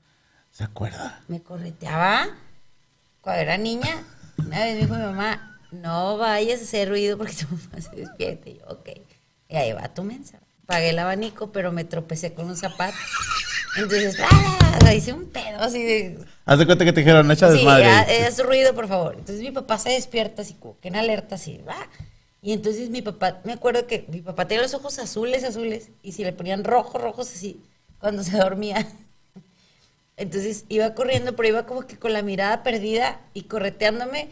¿Se acuerda? Me correteaba cuando era niña. Una vez me dijo mi mamá, no vayas a hacer ruido porque tu mamá se despierte. Y yo, ok. Y ahí va tu mensa. Pagué el abanico, pero me tropecé con un zapato. Entonces, ¡ah! hice un pedo así de... Haz de cuenta que te dijeron, echa Sí, desmadre. ha- haz ruido, por favor. Entonces mi papá se despierta así, como que en alerta, así, va. Y entonces mi papá, me acuerdo que mi papá tenía los ojos azules, azules, y si le ponían rojos, rojos así, cuando se dormía. Entonces iba corriendo, pero iba como que con la mirada perdida y correteándome,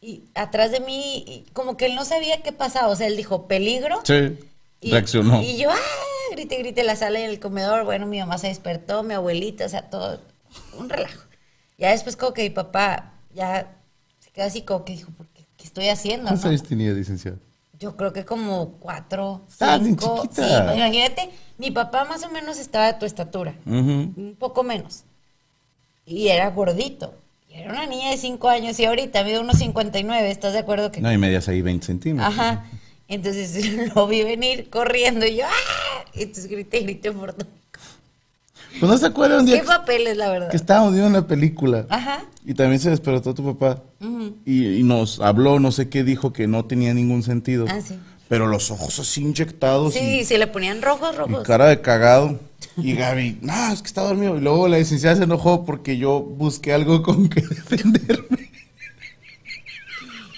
y atrás de mí, y como que él no sabía qué pasaba. O sea, él dijo, peligro. Sí, Y, reaccionó. Y yo, ¡ah! Grité, grité en la sala y en el comedor. Bueno, mi mamá se despertó, mi abuelita, o sea, todo. Un relajo. Ya después, como que mi papá ya se quedó así, como que dijo, ¿por qué, ¿qué estoy haciendo? ¿Cuántos no? años tenía, licenciado? Yo creo que como cuatro, Ah, bien cinco. chiquita. Sí, imagínate, mi papá más o menos estaba de tu estatura, un poco menos. Y era gordito. Y era una niña de cinco años y ahorita mide unos 59, ¿estás de acuerdo que No, y medias ahí 20 centímetros. Ajá. Entonces lo vi venir corriendo y yo, ¡ah! Y entonces grité, grité por todo. Pues no se acuerda un día ¿Qué que, papeles, la verdad? que estábamos viendo una película Ajá. y también se despertó tu papá y, y nos habló, no sé qué, dijo que no tenía ningún sentido. Ah, sí. Pero los ojos así inyectados Sí, y, se le ponían rojos, y rojos. cara de cagado. Y Gaby, no, es que está dormido. Y luego la licenciada se enojó porque yo busqué algo con que defenderme.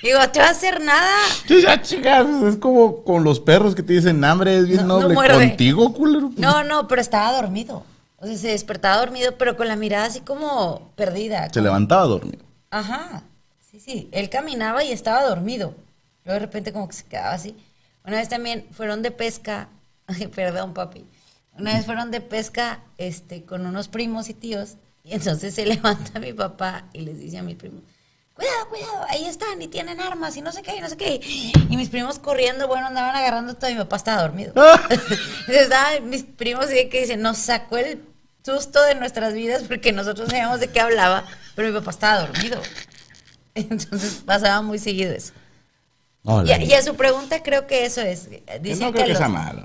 Digo, ¿te va a hacer nada? Ya, chicas, es como con los perros que te dicen hambre, es bien No, no noble. muerde. Contigo, culero. No, no, pero estaba dormido. O sea, se despertaba dormido, pero con la mirada así como perdida. Se como- levantaba dormido. Ajá. Sí, sí. Él caminaba y estaba dormido. Luego de repente como que se quedaba así. Una vez también fueron de pesca. Ay, perdón, papi. Una vez fueron de pesca este, con unos primos y tíos. Y entonces se levanta mi papá y les dice a mis primos, cuidado, cuidado, ahí están y tienen armas y no sé qué, y no sé qué. Y mis primos corriendo, bueno, andaban agarrando todo y mi papá estaba dormido. Entonces estaban mis primos y que dicen, nos sacó el susto de nuestras vidas porque nosotros sabíamos de qué hablaba, pero mi papá estaba dormido. Entonces pasaba muy seguido eso. Y a, la- y a su pregunta creo que eso es. Dicen no que, a los,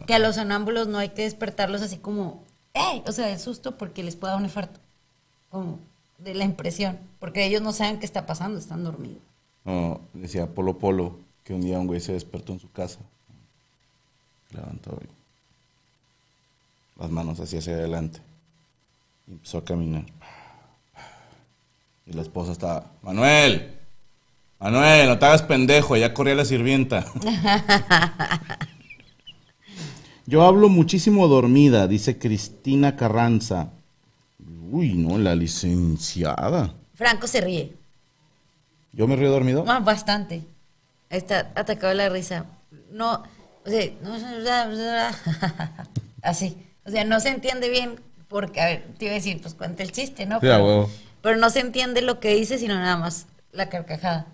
que a los sonámbulos no hay que despertarlos así como, ¡ey! O sea, del susto porque les puede dar un infarto. Como de la impresión. Porque ellos no saben qué está pasando, están dormidos. No, decía Polo Polo que un día un güey se despertó en su casa. Levantó las manos así hacia adelante. Y empezó a caminar. Y la esposa estaba, Manuel, Manuel, no te hagas pendejo, ya corría la sirvienta. Yo hablo muchísimo dormida, dice Cristina Carranza. Uy, no, la licenciada. Franco se ríe. ¿Yo me río dormido? Ah, bastante. Está atacado de la risa. No, o sea, no, así. O sea, no se entiende bien porque, a ver, te iba a decir, pues cuenta el chiste, ¿no? Sí, pero, pero no se entiende lo que dice, sino nada más la carcajada.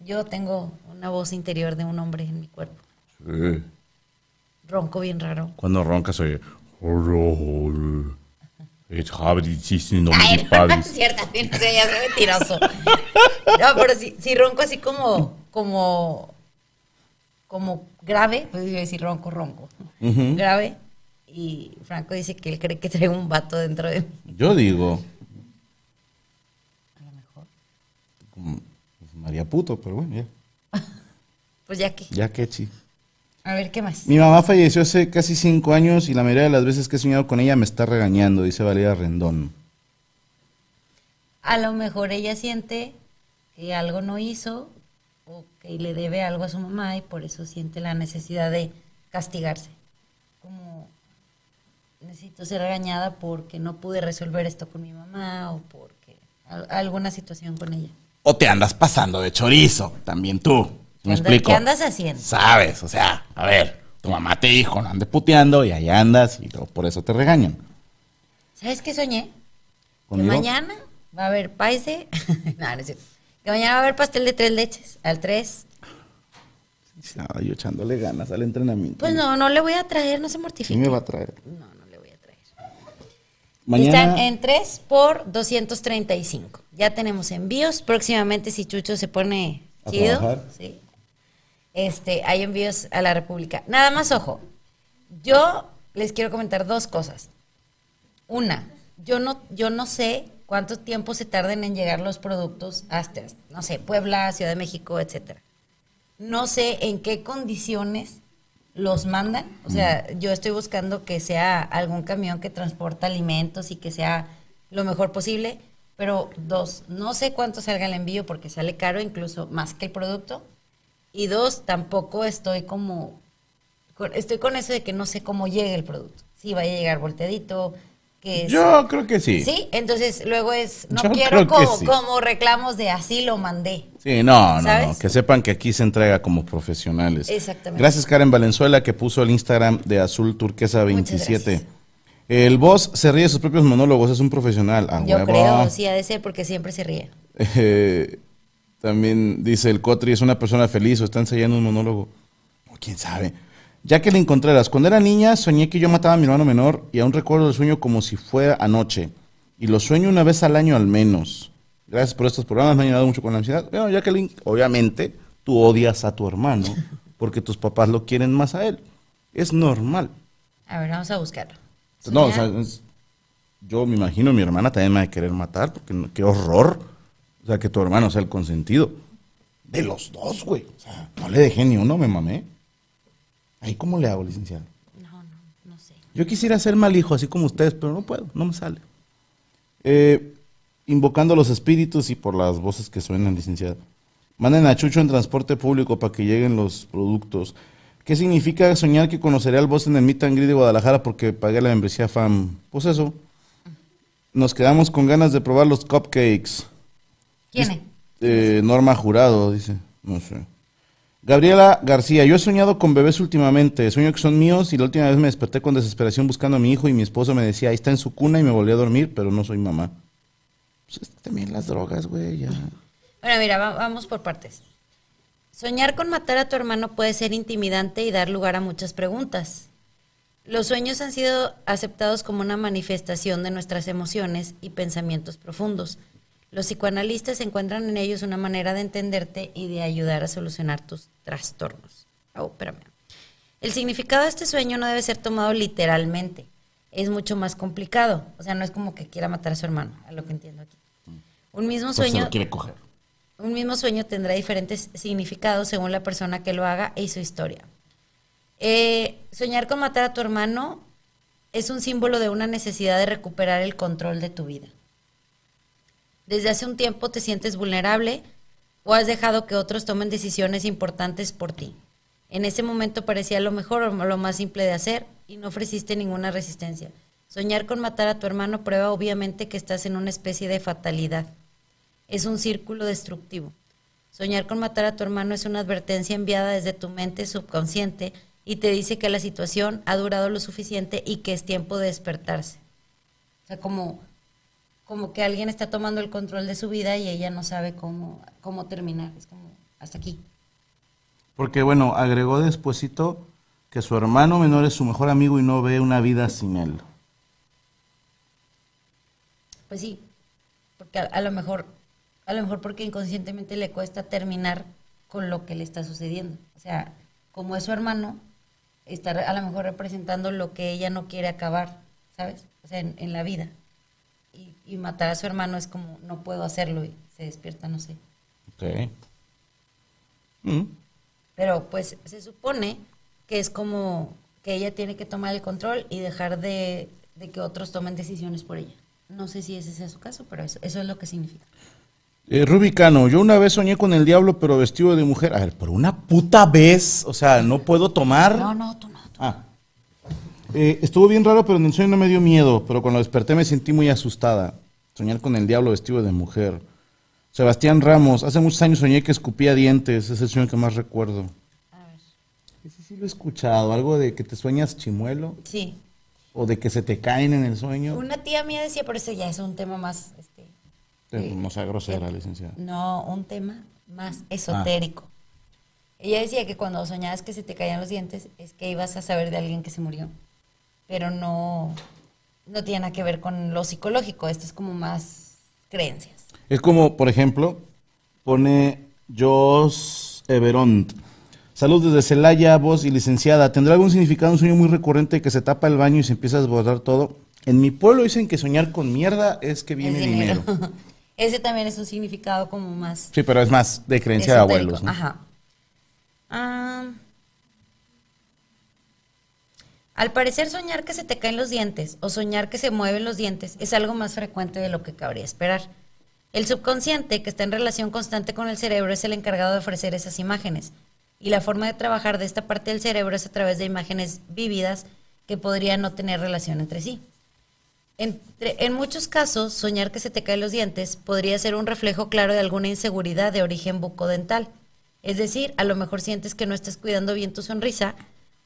Yo tengo una voz interior de un hombre en mi cuerpo. Sí. Ronco bien raro. Cuando roncas oye. Es no me Ay, no, es cierto, no sé, ya soy mentiroso. No, pero si, si ronco así como, como, como grave, pues iba a decir ronco, ronco. Grave. Y Franco dice que él cree que traigo un vato dentro de mí. Yo digo, A lo mejor. María Puto, pero bueno, ya. Pues ya que. Ya que chi. A ver, ¿qué más? Mi mamá falleció hace casi cinco años y la mayoría de las veces que he soñado con ella me está regañando, dice Valeria Rendón. A lo mejor ella siente que algo no hizo o que le debe algo a su mamá y por eso siente la necesidad de castigarse. Como necesito ser regañada porque no pude resolver esto con mi mamá o porque al- alguna situación con ella. O te andas pasando de chorizo, también tú. ¿Qué ¿Me explico? ¿Qué andas haciendo? Sabes, o sea, a ver, tu mamá te dijo, no andes puteando y ahí andas y luego por eso te regañan. ¿Sabes qué soñé? Que ¿Conmigo? mañana va a haber paise. no, no es cierto. Que mañana va a haber pastel de tres leches. Al tres. Ah, yo echándole ganas al entrenamiento. Pues no, no le voy a traer, no se mortifique. me va a traer. No, no le voy a traer. Mañana, Están en 3 por 235. Ya tenemos envíos. Próximamente, si Chucho se pone A chido, sí. Este, hay envíos a la República. Nada más, ojo. Yo les quiero comentar dos cosas. Una, yo no, yo no sé cuánto tiempo se tarden en llegar los productos hasta, no sé, Puebla, Ciudad de México, etcétera. No sé en qué condiciones los mandan. O sea, yo estoy buscando que sea algún camión que transporta alimentos y que sea lo mejor posible. Pero dos, no sé cuánto salga el envío porque sale caro, incluso más que el producto. Y dos, tampoco estoy como, con- estoy con eso de que no sé cómo llegue el producto. Si vaya a llegar volteadito, que es- yo creo que sí. Sí, entonces luego es, no Yo quiero como, sí. como reclamos de así lo mandé. Sí, no, no, ¿Sabes? no, que sepan que aquí se entrega como profesionales. Exactamente. Gracias Karen Valenzuela que puso el Instagram de Azul Turquesa Muchas 27. gracias. El boss se ríe de sus propios monólogos, es un profesional. A Yo huevo. creo, sí, ha de ser porque siempre se ríe. Eh, también dice el Cotri, es una persona feliz o está ensayando un monólogo. O quién sabe. Jacqueline Contreras, cuando era niña soñé que yo mataba a mi hermano menor y aún recuerdo el sueño como si fuera anoche. Y lo sueño una vez al año al menos. Gracias por estos programas, me han ayudado mucho con la ansiedad. Bueno, Jacqueline, obviamente tú odias a tu hermano porque tus papás lo quieren más a él. Es normal. A ver, vamos a buscarlo. No, o sea, es- yo me imagino mi hermana también me va a querer matar, porque no- qué horror. O sea, que tu hermano sea el consentido. De los dos, güey. O sea, no le dejé ni uno, me mamé. Ahí, ¿cómo le hago, licenciado? No, no, no sé. Yo quisiera ser mal hijo, así como ustedes, pero no puedo, no me sale. Eh, invocando a los espíritus y por las voces que suenan, licenciado. Manden a Chucho en transporte público para que lleguen los productos. ¿Qué significa soñar que conoceré al boss en el Meet and Greet de Guadalajara porque pagué la membresía FAM? Pues eso. Nos quedamos con ganas de probar los cupcakes. ¿Quién es? Eh, Norma Jurado, dice. No sé. Gabriela García, yo he soñado con bebés últimamente. Sueño que son míos y la última vez me desperté con desesperación buscando a mi hijo y mi esposo me decía, ahí está en su cuna y me volví a dormir, pero no soy mamá. Pues también las drogas, güey, ya. Bueno, mira, va- vamos por partes. Soñar con matar a tu hermano puede ser intimidante y dar lugar a muchas preguntas. Los sueños han sido aceptados como una manifestación de nuestras emociones y pensamientos profundos. Los psicoanalistas encuentran en ellos una manera de entenderte y de ayudar a solucionar tus trastornos. Oh, espérame. El significado de este sueño no debe ser tomado literalmente. Es mucho más complicado. O sea, no es como que quiera matar a su hermano, a lo que entiendo aquí. Un mismo Pues se sueño lo quiere coger. un mismo sueño tendrá diferentes significados según la persona que lo haga y su historia. Eh, soñar con matar a tu hermano es un símbolo de una necesidad de recuperar el control de tu vida. Desde hace un tiempo te sientes vulnerable o has dejado que otros tomen decisiones importantes por ti. En ese momento parecía lo mejor o lo más simple de hacer y no ofreciste ninguna resistencia. Soñar con matar a tu hermano prueba obviamente que estás en una especie de fatalidad es un círculo destructivo. Soñar con matar a tu hermano es una advertencia enviada desde tu mente subconsciente y te dice que la situación ha durado lo suficiente y que es tiempo de despertarse. O sea, como, como que alguien está tomando el control de su vida y ella no sabe cómo, cómo terminar. Es como, hasta aquí. Porque, bueno, agregó despuesito que su hermano menor es su mejor amigo y no ve una vida sin él. Pues sí, porque a, a lo mejor, a lo mejor porque inconscientemente le cuesta terminar con lo que le está sucediendo. O sea, como es su hermano, está a lo mejor representando lo que ella no quiere acabar, ¿sabes? O sea, en, en la vida. Y, matar a su hermano es como, no puedo hacerlo y se despierta, no sé. Ok. Mm. Pero pues se supone que es como que ella tiene que tomar el control y dejar de, de que otros tomen decisiones por ella. No sé si ese sea su caso, pero eso, eso es lo que significa. Eh, Rubicano, yo una vez soñé con el diablo, pero vestido de mujer. A ver, por una puta vez, o sea, no puedo tomar. No, no, tú no. tú- Ah. Eh, estuvo bien raro, pero en el sueño no me dio miedo. Pero cuando desperté me sentí muy asustada. Soñar con el diablo vestido de mujer. Sebastián Ramos, hace muchos años soñé que escupía dientes. Es el sueño que más recuerdo. A ver. Ese sí lo he escuchado. Algo de que te sueñas chimuelo. Sí. O de que se te caen en el sueño. Una tía mía decía, pero ese ya es un tema más, este, Eh, No sea grosera, licenciada. no, un tema más esotérico. Ella decía que cuando soñabas que se te caían los dientes es que ibas a saber de alguien que se murió, pero no, no tiene nada que ver con lo psicológico, esto es como más creencias. Es como, por ejemplo, pone Jos Everont. Salud desde Celaya, voz y licenciada. ¿Tendrá algún significado un sueño muy recurrente que se tapa el baño y se empieza a desbordar todo? En mi pueblo dicen que soñar con mierda es que viene Es dinero. Ese también es un significado como más Sí, pero es más de creencia de abuelos. ¿no? Ajá. Ah, al parecer soñar que se te caen los dientes o soñar que se mueven los dientes es algo más frecuente de lo que cabría esperar. El subconsciente, que está en relación constante con el cerebro, es el encargado de ofrecer esas imágenes. Y la forma de trabajar de esta parte del cerebro es a través de imágenes vívidas que podrían no tener relación entre sí. En muchos casos, soñar que se te caen los dientes podría ser un reflejo claro de alguna inseguridad de origen bucodental. Es decir, a lo mejor sientes que no estás cuidando bien tu sonrisa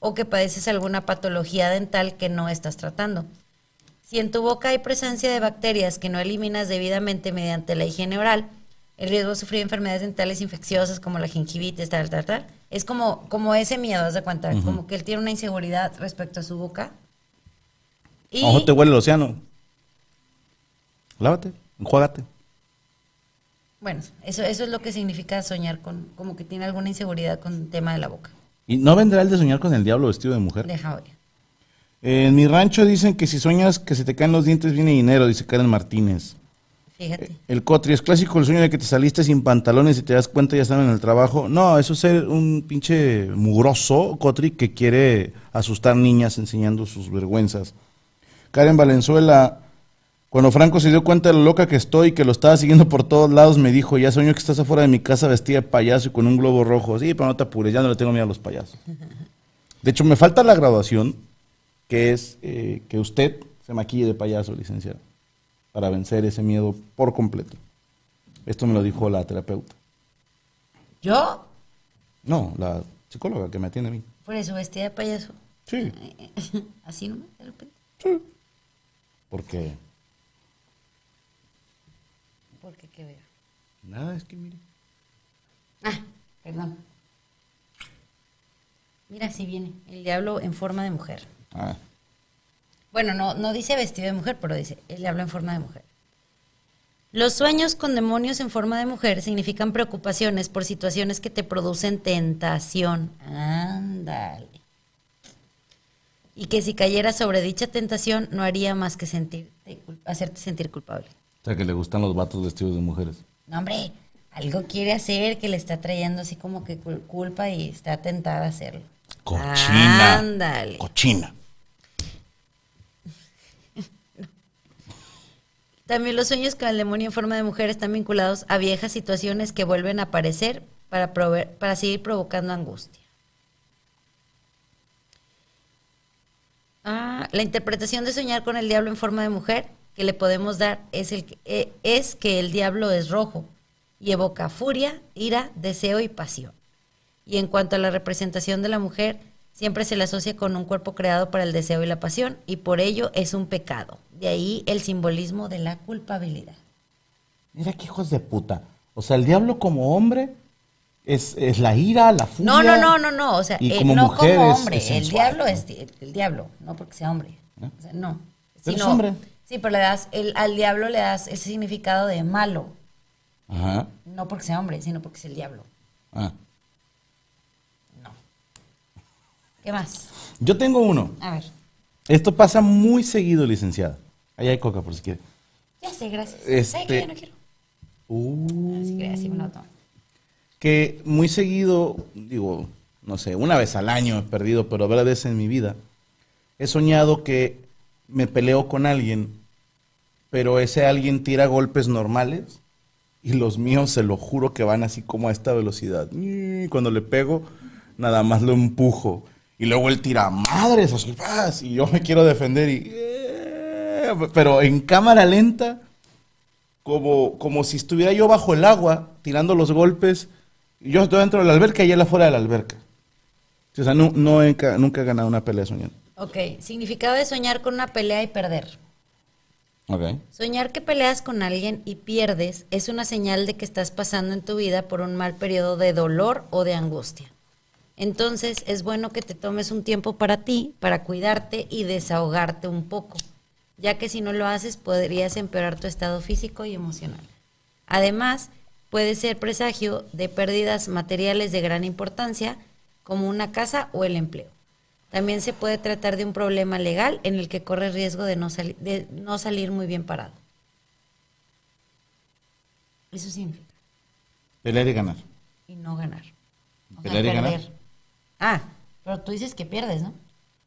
o que padeces alguna patología dental que no estás tratando. Si en tu boca hay presencia de bacterias que no eliminas debidamente mediante la higiene oral, el riesgo de sufrir enfermedades dentales infecciosas como la gingivitis, tal, tal, tal, es como, como ese miedo, haz de cuenta, como que él tiene una inseguridad respecto a su boca. Y Ojo, te huele el océano. Lávate, enjuágate. Bueno, eso, eso es lo que significa soñar con, como que tiene alguna inseguridad con el tema de la boca. ¿Y no vendrá el de soñar con el diablo vestido de mujer? Deja ver. En mi rancho dicen que si sueñas que se te caen los dientes viene dinero, dice Karen Martínez. Fíjate. El Cotri, es clásico el sueño de que te saliste sin pantalones y te das cuenta ya están en el trabajo. No, eso es ser un pinche mugroso, Cotri, que quiere asustar niñas enseñando sus vergüenzas. Karen Valenzuela, cuando Franco se dio cuenta de lo loca que estoy, que lo estaba siguiendo por todos lados, me dijo, ya sueño que estás afuera de mi casa vestida de payaso y con un globo rojo. Sí, pero no te apures, ya no le tengo miedo a los payasos. De hecho, me falta la graduación, que es eh, que usted se maquille de payaso, licenciado, para vencer ese miedo por completo. Esto me lo dijo la terapeuta. ¿Yo? No, la psicóloga que me atiende a mí. Por eso vestida de payaso. Sí, Así nomás, de repente. sí. Porque qué veo. Nada, es que mire. Ah, perdón. Mira, si viene. El diablo en forma de mujer. Ah, Bueno, no, no dice vestido de mujer, pero dice el diablo en forma de mujer. Los sueños con demonios en forma de mujer significan preocupaciones por situaciones que te producen tentación. Ándale. Y que si cayeras sobre dicha tentación no haría más que sentirte, hacerte sentir culpable. o sea que le gustan los vatos vestidos de mujeres. No, hombre, algo quiere hacer que le está trayendo así como que cul- culpa y está tentada a hacerlo. Cochina. Ándale. Cochina. También los sueños con el demonio en forma de mujer están vinculados a viejas situaciones que vuelven a aparecer para, prover- para seguir provocando angustia. Ah, la interpretación de soñar con el diablo en forma de mujer que le podemos dar es, el, que- eh, es que el diablo es rojo y evoca furia, ira, deseo y pasión. Y en cuanto a la representación de la mujer, siempre se le asocia con un cuerpo creado para el deseo y la pasión, y por ello es un pecado. De ahí el simbolismo de la culpabilidad. Mira qué hijos de puta. O sea, el diablo como hombre es, es la ira, la furia. No, no, no, no, no, o sea, y eh, no mujer como hombre, es el sensual, diablo ¿no? es el diablo, no porque sea hombre. O sea, no. Pero es hombre. Sí, pero le das, el, al diablo le das ese significado de malo, Ajá. no porque sea hombre, sino porque es el diablo. Ah. No. ¿Qué más? Yo tengo uno. A ver. Esto pasa muy seguido, licenciada. Ahí hay coca, por si quiere. Ya sé, gracias. Este- ¿Sabes que yo no quiero? Uh, Así que así me lo tomo. que muy seguido, digo, no sé, una vez al año he perdido, pero varias veces en mi vida, he soñado que me peleo con alguien, pero ese alguien tira golpes normales y los míos se lo juro que van así como a esta velocidad. Y cuando le pego, nada más lo empujo. Y luego él tira madres, así, y yo me quiero defender y... eh, Pero en cámara lenta, como, como si estuviera yo bajo el agua, tirando los golpes. Yo estoy dentro de la alberca y él afuera de la alberca. O sea, nunca he ganado una pelea soñando. Ok, significado de soñar con una pelea y perder. Ok. Soñar que peleas con alguien y pierdes es una señal de que estás pasando en tu vida por un mal periodo de dolor o de angustia. Entonces es bueno que te tomes un tiempo para ti, para cuidarte y desahogarte un poco, ya que si no lo haces podrías empeorar tu estado físico y emocional. Además, puede ser presagio de pérdidas materiales de gran importancia, como una casa o el empleo. También se puede tratar de un problema legal en el que corre riesgo de no, sali- de no salir muy bien parado. Eso significa. Pelear y ganar. Y no ganar. O sea, Pelear y ganar. Ah, pero tú dices que pierdes, ¿no?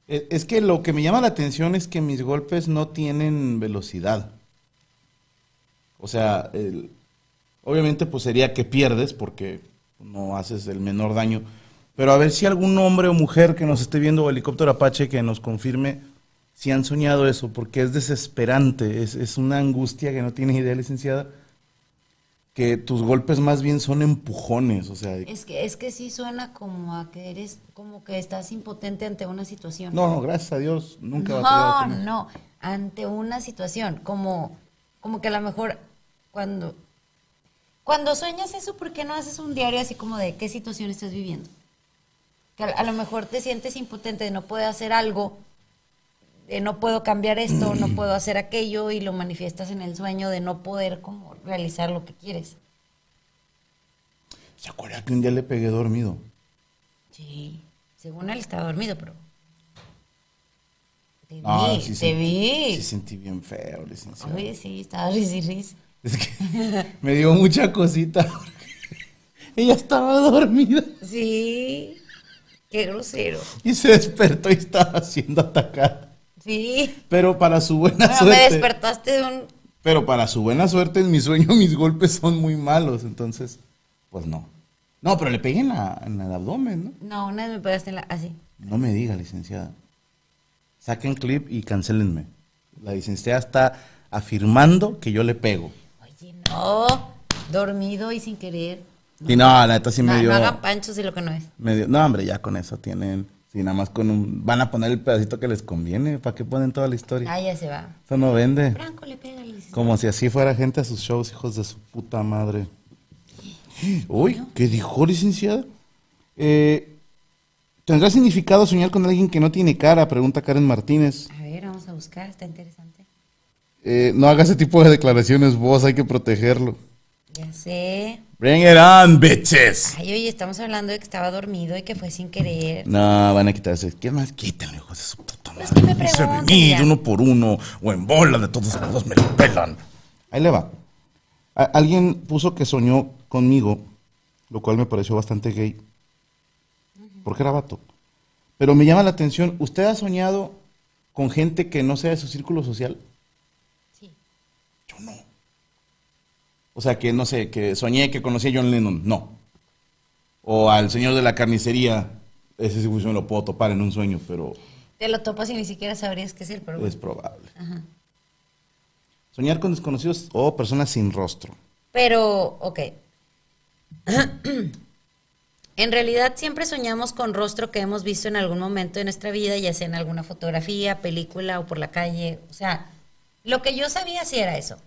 Es es que lo que me llama la atención es que mis golpes no tienen velocidad. O sea, el- obviamente pues sería que pierdes porque no haces el menor daño. Pero a ver si algún hombre o mujer que nos esté viendo o helicóptero Apache que nos confirme si han soñado eso, porque es desesperante, es, es una angustia que no tienes idea, licenciada, que tus golpes más bien son empujones, o sea, Es que, es que sí suena como a que eres, como que estás impotente ante una situación. no, no, gracias a Dios, nunca he batallado No, no, ante una situación, como, como que a lo mejor cuando, cuando sueñas eso, ¿por qué no haces un diario así como de qué situación estás viviendo? Que a, a lo mejor te sientes impotente de no poder hacer algo, de no puedo cambiar esto, no puedo hacer aquello, y lo manifiestas en el sueño de no poder como realizar lo que quieres. ¿Se acuerda que un día le pegué dormido? Sí, según él estaba dormido, pero... Te vi, Ah, te sí sentí- vi. Sí sentí bien feo, licenciado. Oye, sí, estaba risa y risa. Es que me dio mucha cosita. Ella estaba dormida Sí, qué grosero. y se despertó y estaba siendo atacada. Sí. Pero para su buena Bueno, me suerte. despertaste de un... Pero para su buena suerte, en mi sueño mis golpes son muy malos. Entonces, pues no. No, pero le pegué en, la- en el abdomen, ¿no? No, una vez me pegaste en la... Así. No me diga, licenciada. Saquen clip y cancelenme. La licenciada está afirmando que yo le pego. Oye, no. Dormido y sin querer. Y no, la neta sí me no, dio. no hagan panchos de lo que no es. me dio- No, hombre, ya con eso tienen. Sí, nada más con un. Van a poner el pedacito que les conviene. ¿Para qué ponen toda la historia? Ah, ya se va. Eso no vende. Franco le pega Como si así fuera gente a sus shows, hijos de su puta madre. Uy, ¿qué dijo, licenciada? Eh, ¿Tendrá significado soñar con alguien que no tiene cara? Pregunta Karen Martínez. A ver, vamos a buscar, está interesante. Eh, no haga ese tipo de declaraciones vos, hay que protegerlo. Ya sé. Bring it on, bitches. Ay, oye, estamos hablando de que estaba dormido y que fue sin querer. No, van a quitarse. ¿Qué más? Quítenlo, hijos de su puta madre. Es que me ya. uno por uno o en bola de todos modos me lo pelan. Ahí le va. A- alguien puso que soñó conmigo, lo cual me pareció bastante gay. Porque era vato. Pero me llama la atención, ¿usted ha soñado con gente que no sea de su círculo social? Sí. Yo no. O sea, que no sé, que soñé que conocí a John Lennon. No. O al señor de la carnicería. Ese sí me lo puedo topar en un sueño, pero Te lo topas y ni siquiera sabrías qué es él, pero es probable. Soñar con desconocidos o personas sin rostro. Pero, ok. en realidad siempre soñamos con rostro que hemos visto en algún momento de nuestra vida, ya sea en alguna fotografía, película o por la calle. O sea, lo que yo sabía sí era eso,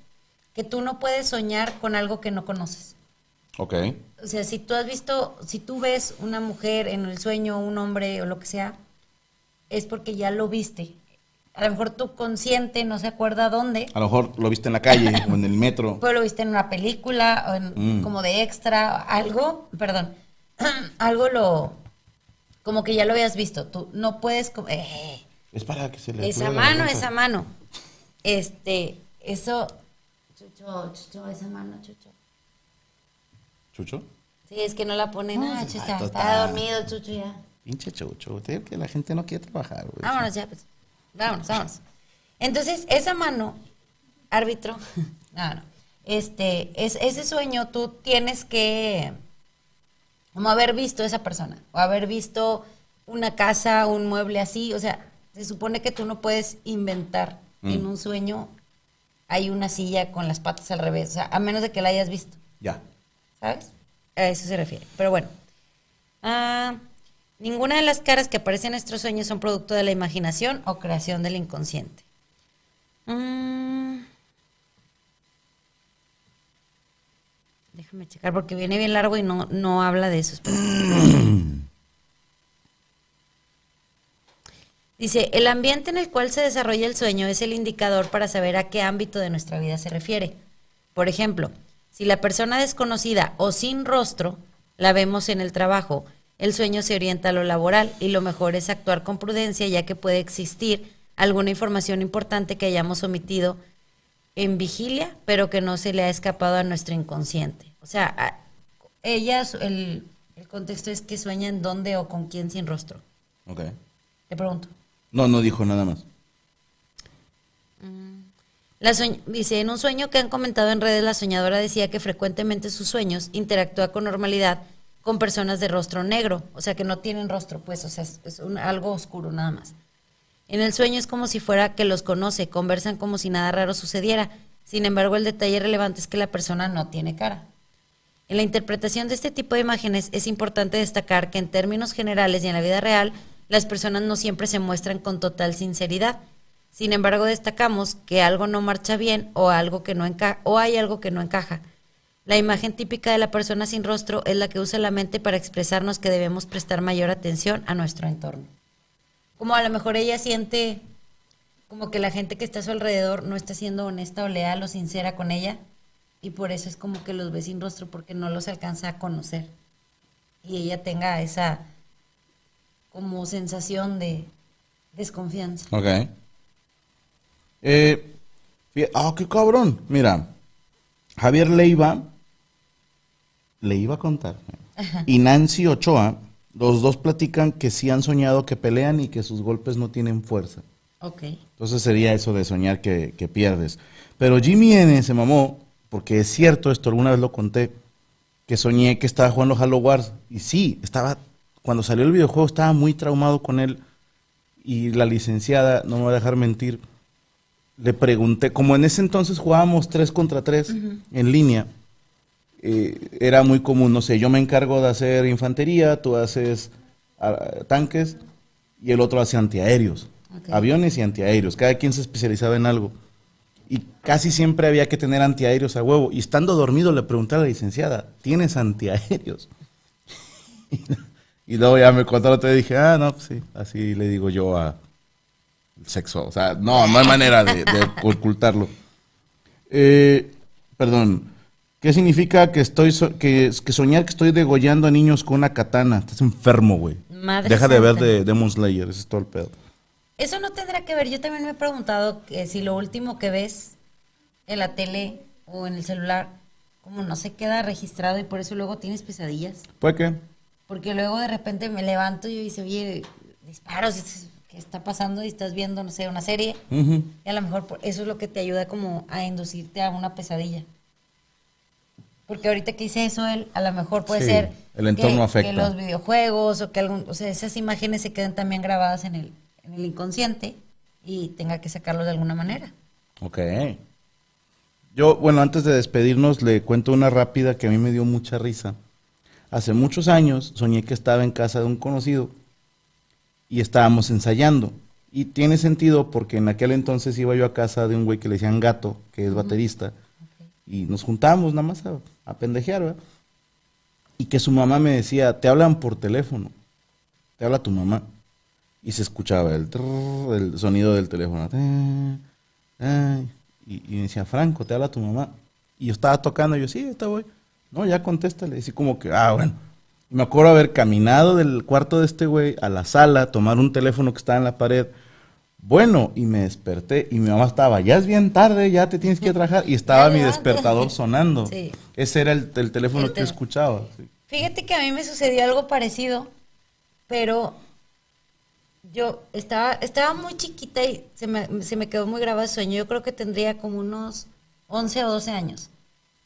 que tú no puedes soñar con algo que no conoces. Ok. O sea, si tú has visto, si tú ves una mujer en el sueño, un hombre o lo que sea, es porque ya lo viste. A lo mejor tu consciente no se acuerda dónde, A lo mejor lo viste en la calle o en el metro. pero lo viste en una película o en- Mm. como de extra, algo, perdón, algo lo, como que ya lo habías visto. Tú no puedes, eh, Es para que se le esa mano, esa mano. Este, eso, chucho, chucho, esa mano, chucho. ¿Chucho? Sí, es que no la ponen, ah, pues, chucha, vato está está- dormido, chucho ya. Pinche chucho. Te digo que la gente no quiere trabajar, güey. Vámonos ya, pues. Vámonos, vámonos. Entonces, esa mano árbitro. no, no. Este, es, ese sueño tú tienes que como haber visto esa persona o haber visto una casa, un mueble así, o sea, se supone que tú no puedes inventar en un sueño hay una silla con las patas al revés, o sea, a menos de que la hayas visto, Ya. ¿sabes? A eso se refiere. Pero bueno, Ah, ninguna de las caras que aparecen en nuestros sueños son producto de la imaginación o creación del inconsciente. Mm. Déjame checar porque viene bien largo y no, no habla de eso. espera. Dice, el ambiente en el cual se desarrolla el sueño es el indicador para saber a qué ámbito de nuestra vida se refiere. Por ejemplo, si la persona desconocida o sin rostro la vemos en el trabajo, el sueño se orienta a lo laboral y lo mejor es actuar con prudencia ya que puede existir alguna información importante que hayamos omitido en vigilia, pero que no se le ha escapado a nuestro inconsciente. O sea, a- ella, su- el, el contexto es que sueña en dónde o con quién sin rostro. Ok. Te pregunto. No, no dijo nada más. La soñ- dice, en un sueño que han comentado en redes, la soñadora decía que frecuentemente en sus sueños interactúa con normalidad con personas de rostro negro, o sea que no tienen rostro, pues, o sea, es, es un- algo oscuro nada más. En el sueño es como si fuera que los conoce, conversan como si nada raro sucediera. Sin embargo, el detalle relevante es que la persona no tiene cara. En la interpretación de este tipo de imágenes es importante destacar que en términos generales y en la vida real, las personas no siempre se muestran con total sinceridad. Sin embargo, destacamos que algo no marcha bien o algo que no enca- o hay algo que no encaja. La imagen típica de la persona sin rostro es la que usa la mente para expresarnos que debemos prestar mayor atención a nuestro entorno. Como a lo mejor ella siente como que la gente que está a su alrededor no está siendo honesta o leal o sincera con ella y por eso es como que los ve sin rostro porque no los alcanza a conocer y ella tenga esa como sensación de desconfianza. Ok. Eh, ah, qué cabrón. Mira, Javier Leiva le iba a contar. Y Nancy Ochoa, los dos platican que sí han soñado que pelean y que sus golpes no tienen fuerza. Ok. Entonces sería eso de soñar que, que pierdes. Pero Jimmy N se mamó, porque es cierto esto, alguna vez lo conté, que soñé que estaba jugando Halo Wars. Y sí, estaba, cuando salió el videojuego estaba muy traumado con él. Y la licenciada, no me va a dejar mentir, le pregunté, como en ese entonces jugábamos 3 contra 3 en línea, eh, era muy común, no sé, yo me encargo de hacer infantería, tú haces ah, tanques y el otro hace antiaéreos, Ok. aviones y antiaéreos, cada quien se especializaba en algo. Y casi siempre había que tener antiaéreos a huevo. Y estando dormido le pregunté a la licenciada, ¿tienes antiaéreos? y luego ya me contaron, te dije, ah, no, pues sí, así le digo yo a el sexo. O sea, no, no hay manera de, de ocultarlo. Eh, perdón, ¿qué significa que estoy so- que, que soñar que estoy degollando a niños con una katana? Estás enfermo, güey. Madre Deja de ver de Demon Slayer, ese es todo el pedo. Eso no tendrá que ver. Yo también me he preguntado que si lo último que ves en la tele o en el celular, como no se queda registrado y por eso luego tienes pesadillas. ¿Puede qué? Porque luego de repente me levanto y dice, oye, disparos, ¿qué está pasando? Y estás viendo, no sé, una serie. Y a lo mejor eso es lo que te ayuda como a inducirte a una pesadilla. Porque ahorita que hice eso, él, a lo mejor puede Sí, ser el entorno que, afecta. que los videojuegos o que algún, o sea, esas imágenes se queden también grabadas en el, en el inconsciente y tenga que sacarlos de alguna manera. Ok. Yo, bueno, antes de despedirnos, le cuento una rápida que a mí me dio mucha risa. Hace muchos años soñé que estaba en casa de un conocido y estábamos ensayando. Y tiene sentido porque en aquel entonces iba yo a casa de un güey que le decían gato, que es baterista, y nos juntábamos nada más a, a pendejear, ¿verdad? Y que su mamá me decía, te hablan por teléfono, te habla tu mamá. Y se escuchaba el, trrr, el sonido del teléfono. Y, y me decía, Franco, te habla tu mamá. Y yo estaba tocando, y yo, sí, está voy. No, ya contéstale. Así como que, ah, bueno. Y me acuerdo haber caminado del cuarto de este güey a la sala, tomar un teléfono que estaba en la pared. Bueno, y me desperté y mi mamá estaba, ya es bien tarde, ya te tienes que ir a trabajar. Y estaba mi despertador sonando. Sí. Ese era el, el teléfono El que escuchaba. sí. Fíjate que a mí me sucedió algo parecido, pero Yo estaba, estaba muy chiquita y se me, se me quedó muy grabado el sueño. Yo creo que tendría como unos 11 o 12 años.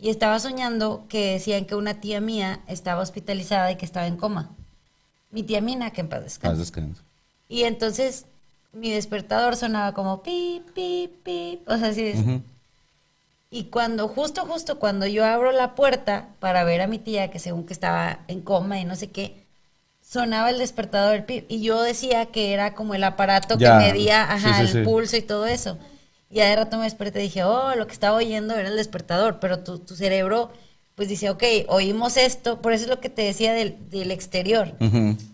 Y estaba soñando que decían que una tía mía estaba hospitalizada y que estaba en coma. Mi tía Mina, que en paz Haz descanse. descanso. Y entonces mi despertador sonaba como pip, pip, pip. O sea, así es. Y cuando, justo, justo cuando yo abro la puerta para ver a mi tía, que según que estaba en coma y no sé qué, sonaba el despertador pip. Y yo decía que era como el aparato Ya. que medía ajá, Sí, sí, el sí. pulso y todo eso. Y de rato me desperté y dije, oh, lo que estaba oyendo era el despertador. Pero tu, tu cerebro, pues dice, ok, oímos esto. Por eso es lo que te decía del, del exterior.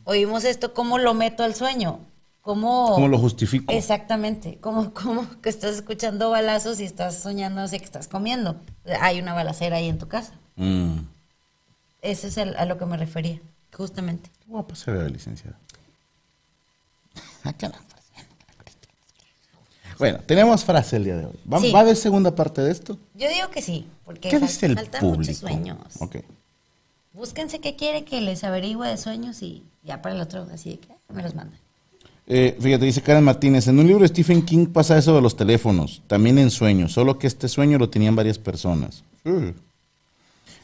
Oímos esto, ¿cómo lo meto al sueño? ¿Cómo, ¿Cómo lo justifico? Exactamente. Como, como que estás escuchando balazos y estás soñando, no sé, que estás comiendo. Hay una balacera ahí en tu casa. Mm. Eso es el- a lo que me refería, justamente. Qué guapa se ve, licenciada. Ah. Bueno, tenemos frase el día de hoy. ¿Va, Sí. va a haber segunda parte de esto? Yo digo que sí, porque ¿Qué fal- dice el faltan público? muchos sueños. Ok. Búsquense qué quiere que les averigüe de sueños y ya para el otro, así de que me los mandan. Eh, fíjate, dice Karen Martínez, en un libro de Stephen King pasa eso de los teléfonos, también en sueños, solo que este sueño lo tenían varias personas. Sí.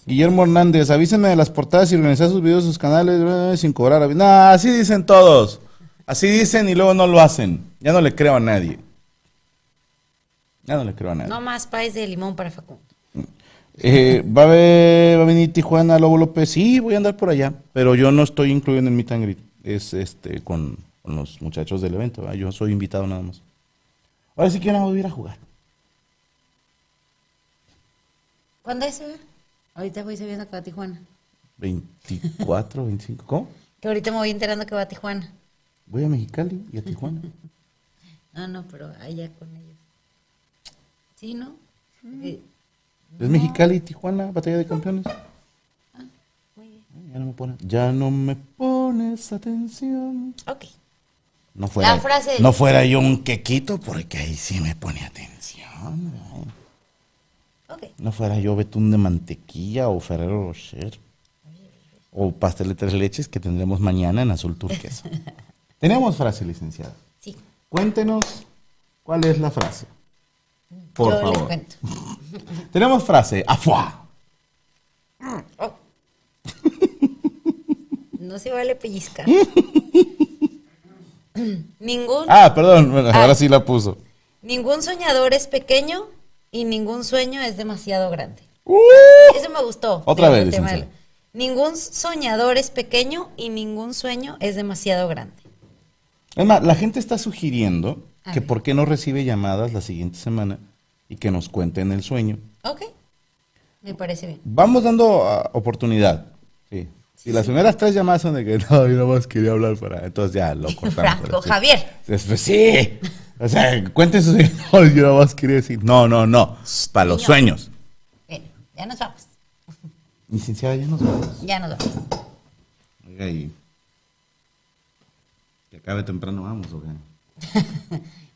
Guillermo Hernández, avísenme de las portadas y organizar sus videos, sus canales sin cobrar. No, así dicen todos. Así dicen y luego no lo hacen. Ya no le creo a nadie. Ya no le creo a nadie. No más país de limón para Facundo. Eh, ¿va, a ver- ¿Va a venir Tijuana Lobo López? Sí, voy a andar por allá, pero yo no estoy incluido en el meet and greet. Es este con, con los muchachos del evento. ¿verdad? Yo soy invitado nada más. Ahora sí quiero volver a jugar. ¿Cuándo es? eh? Ahorita voy sabiendo que va a Tijuana. 24, 25. ¿Cómo? Que ahorita me voy enterando que va a Tijuana. Voy a Mexicali y a Tijuana. No, no, pero allá con ellos. ¿Sí, no? Eh, ¿Es Mexicali y Tijuana, batalla de campeones? muy bien. Ya no me pones, ya no me pones atención. Ok. No fuera, La frase- no fuera yo un quequito, porque ahí sí me pone atención. ¿verdad? Ok. No fuera yo betún de mantequilla o Ferrero Rocher. O pastel de tres leches que tendremos mañana en azul turquesa. Tenemos frase, licenciada. Sí. Cuéntenos cuál es la frase. Por Yo les favor. cuento. Tenemos frase. ¡Afuá! Oh. No se vale pellizcar. ningún, Ah, perdón. Bueno, Ah. ahora sí la puso. ningún soñador es pequeño y ningún sueño es demasiado grande. ¡Uh! Eso me gustó. Otra vez, tema Ningún soñador es pequeño y ningún sueño es demasiado grande. Es más, la gente está sugiriendo A que ver. por qué no recibe llamadas la siguiente semana y que nos cuenten el sueño. Ok. Me parece bien. Vamos dando ah, oportunidad. Sí. Si las primeras tres llamadas son de que no, yo nomás quería hablar para. Entonces ya lo cortamos. Franco Sí. Javier. Después sí. O sea, cuenten sus. No, yo nada más quería decir. No, no, no. Para los sueños. Bien, ya nos vamos. Licenciada, ya nos vamos. Ya nos vamos. Oiga, y. Que acabe temprano, vamos, ¿o qué?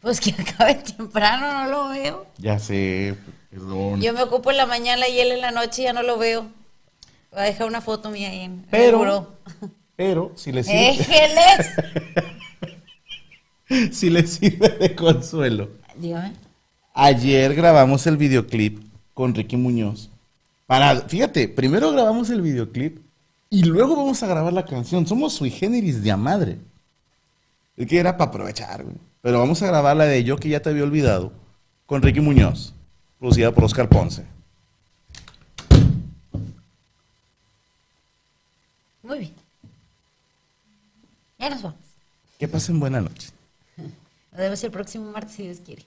Pues que acabe temprano, no lo veo. Ya sé, perdón. Yo me ocupo en la mañana y él en la noche ya no lo veo. Voy a dejar una foto mía ahí en Pero- el. Pero si le sirve, ¡Éjeles! si le sirve de consuelo. Dígame. Ayer grabamos el videoclip con Ricky Muñoz. Para, fíjate, primero grabamos el videoclip y luego vamos a grabar la canción. Somos sui generis de a madre. Es que era para aprovechar, güey. Pero vamos a grabar la de Yo que ya te había olvidado con Ricky Muñoz, producida por Oscar Ponce. Muy bien. Ya nos vamos. Que pasen buena noche. Nos vemos el próximo martes si Dios quiere.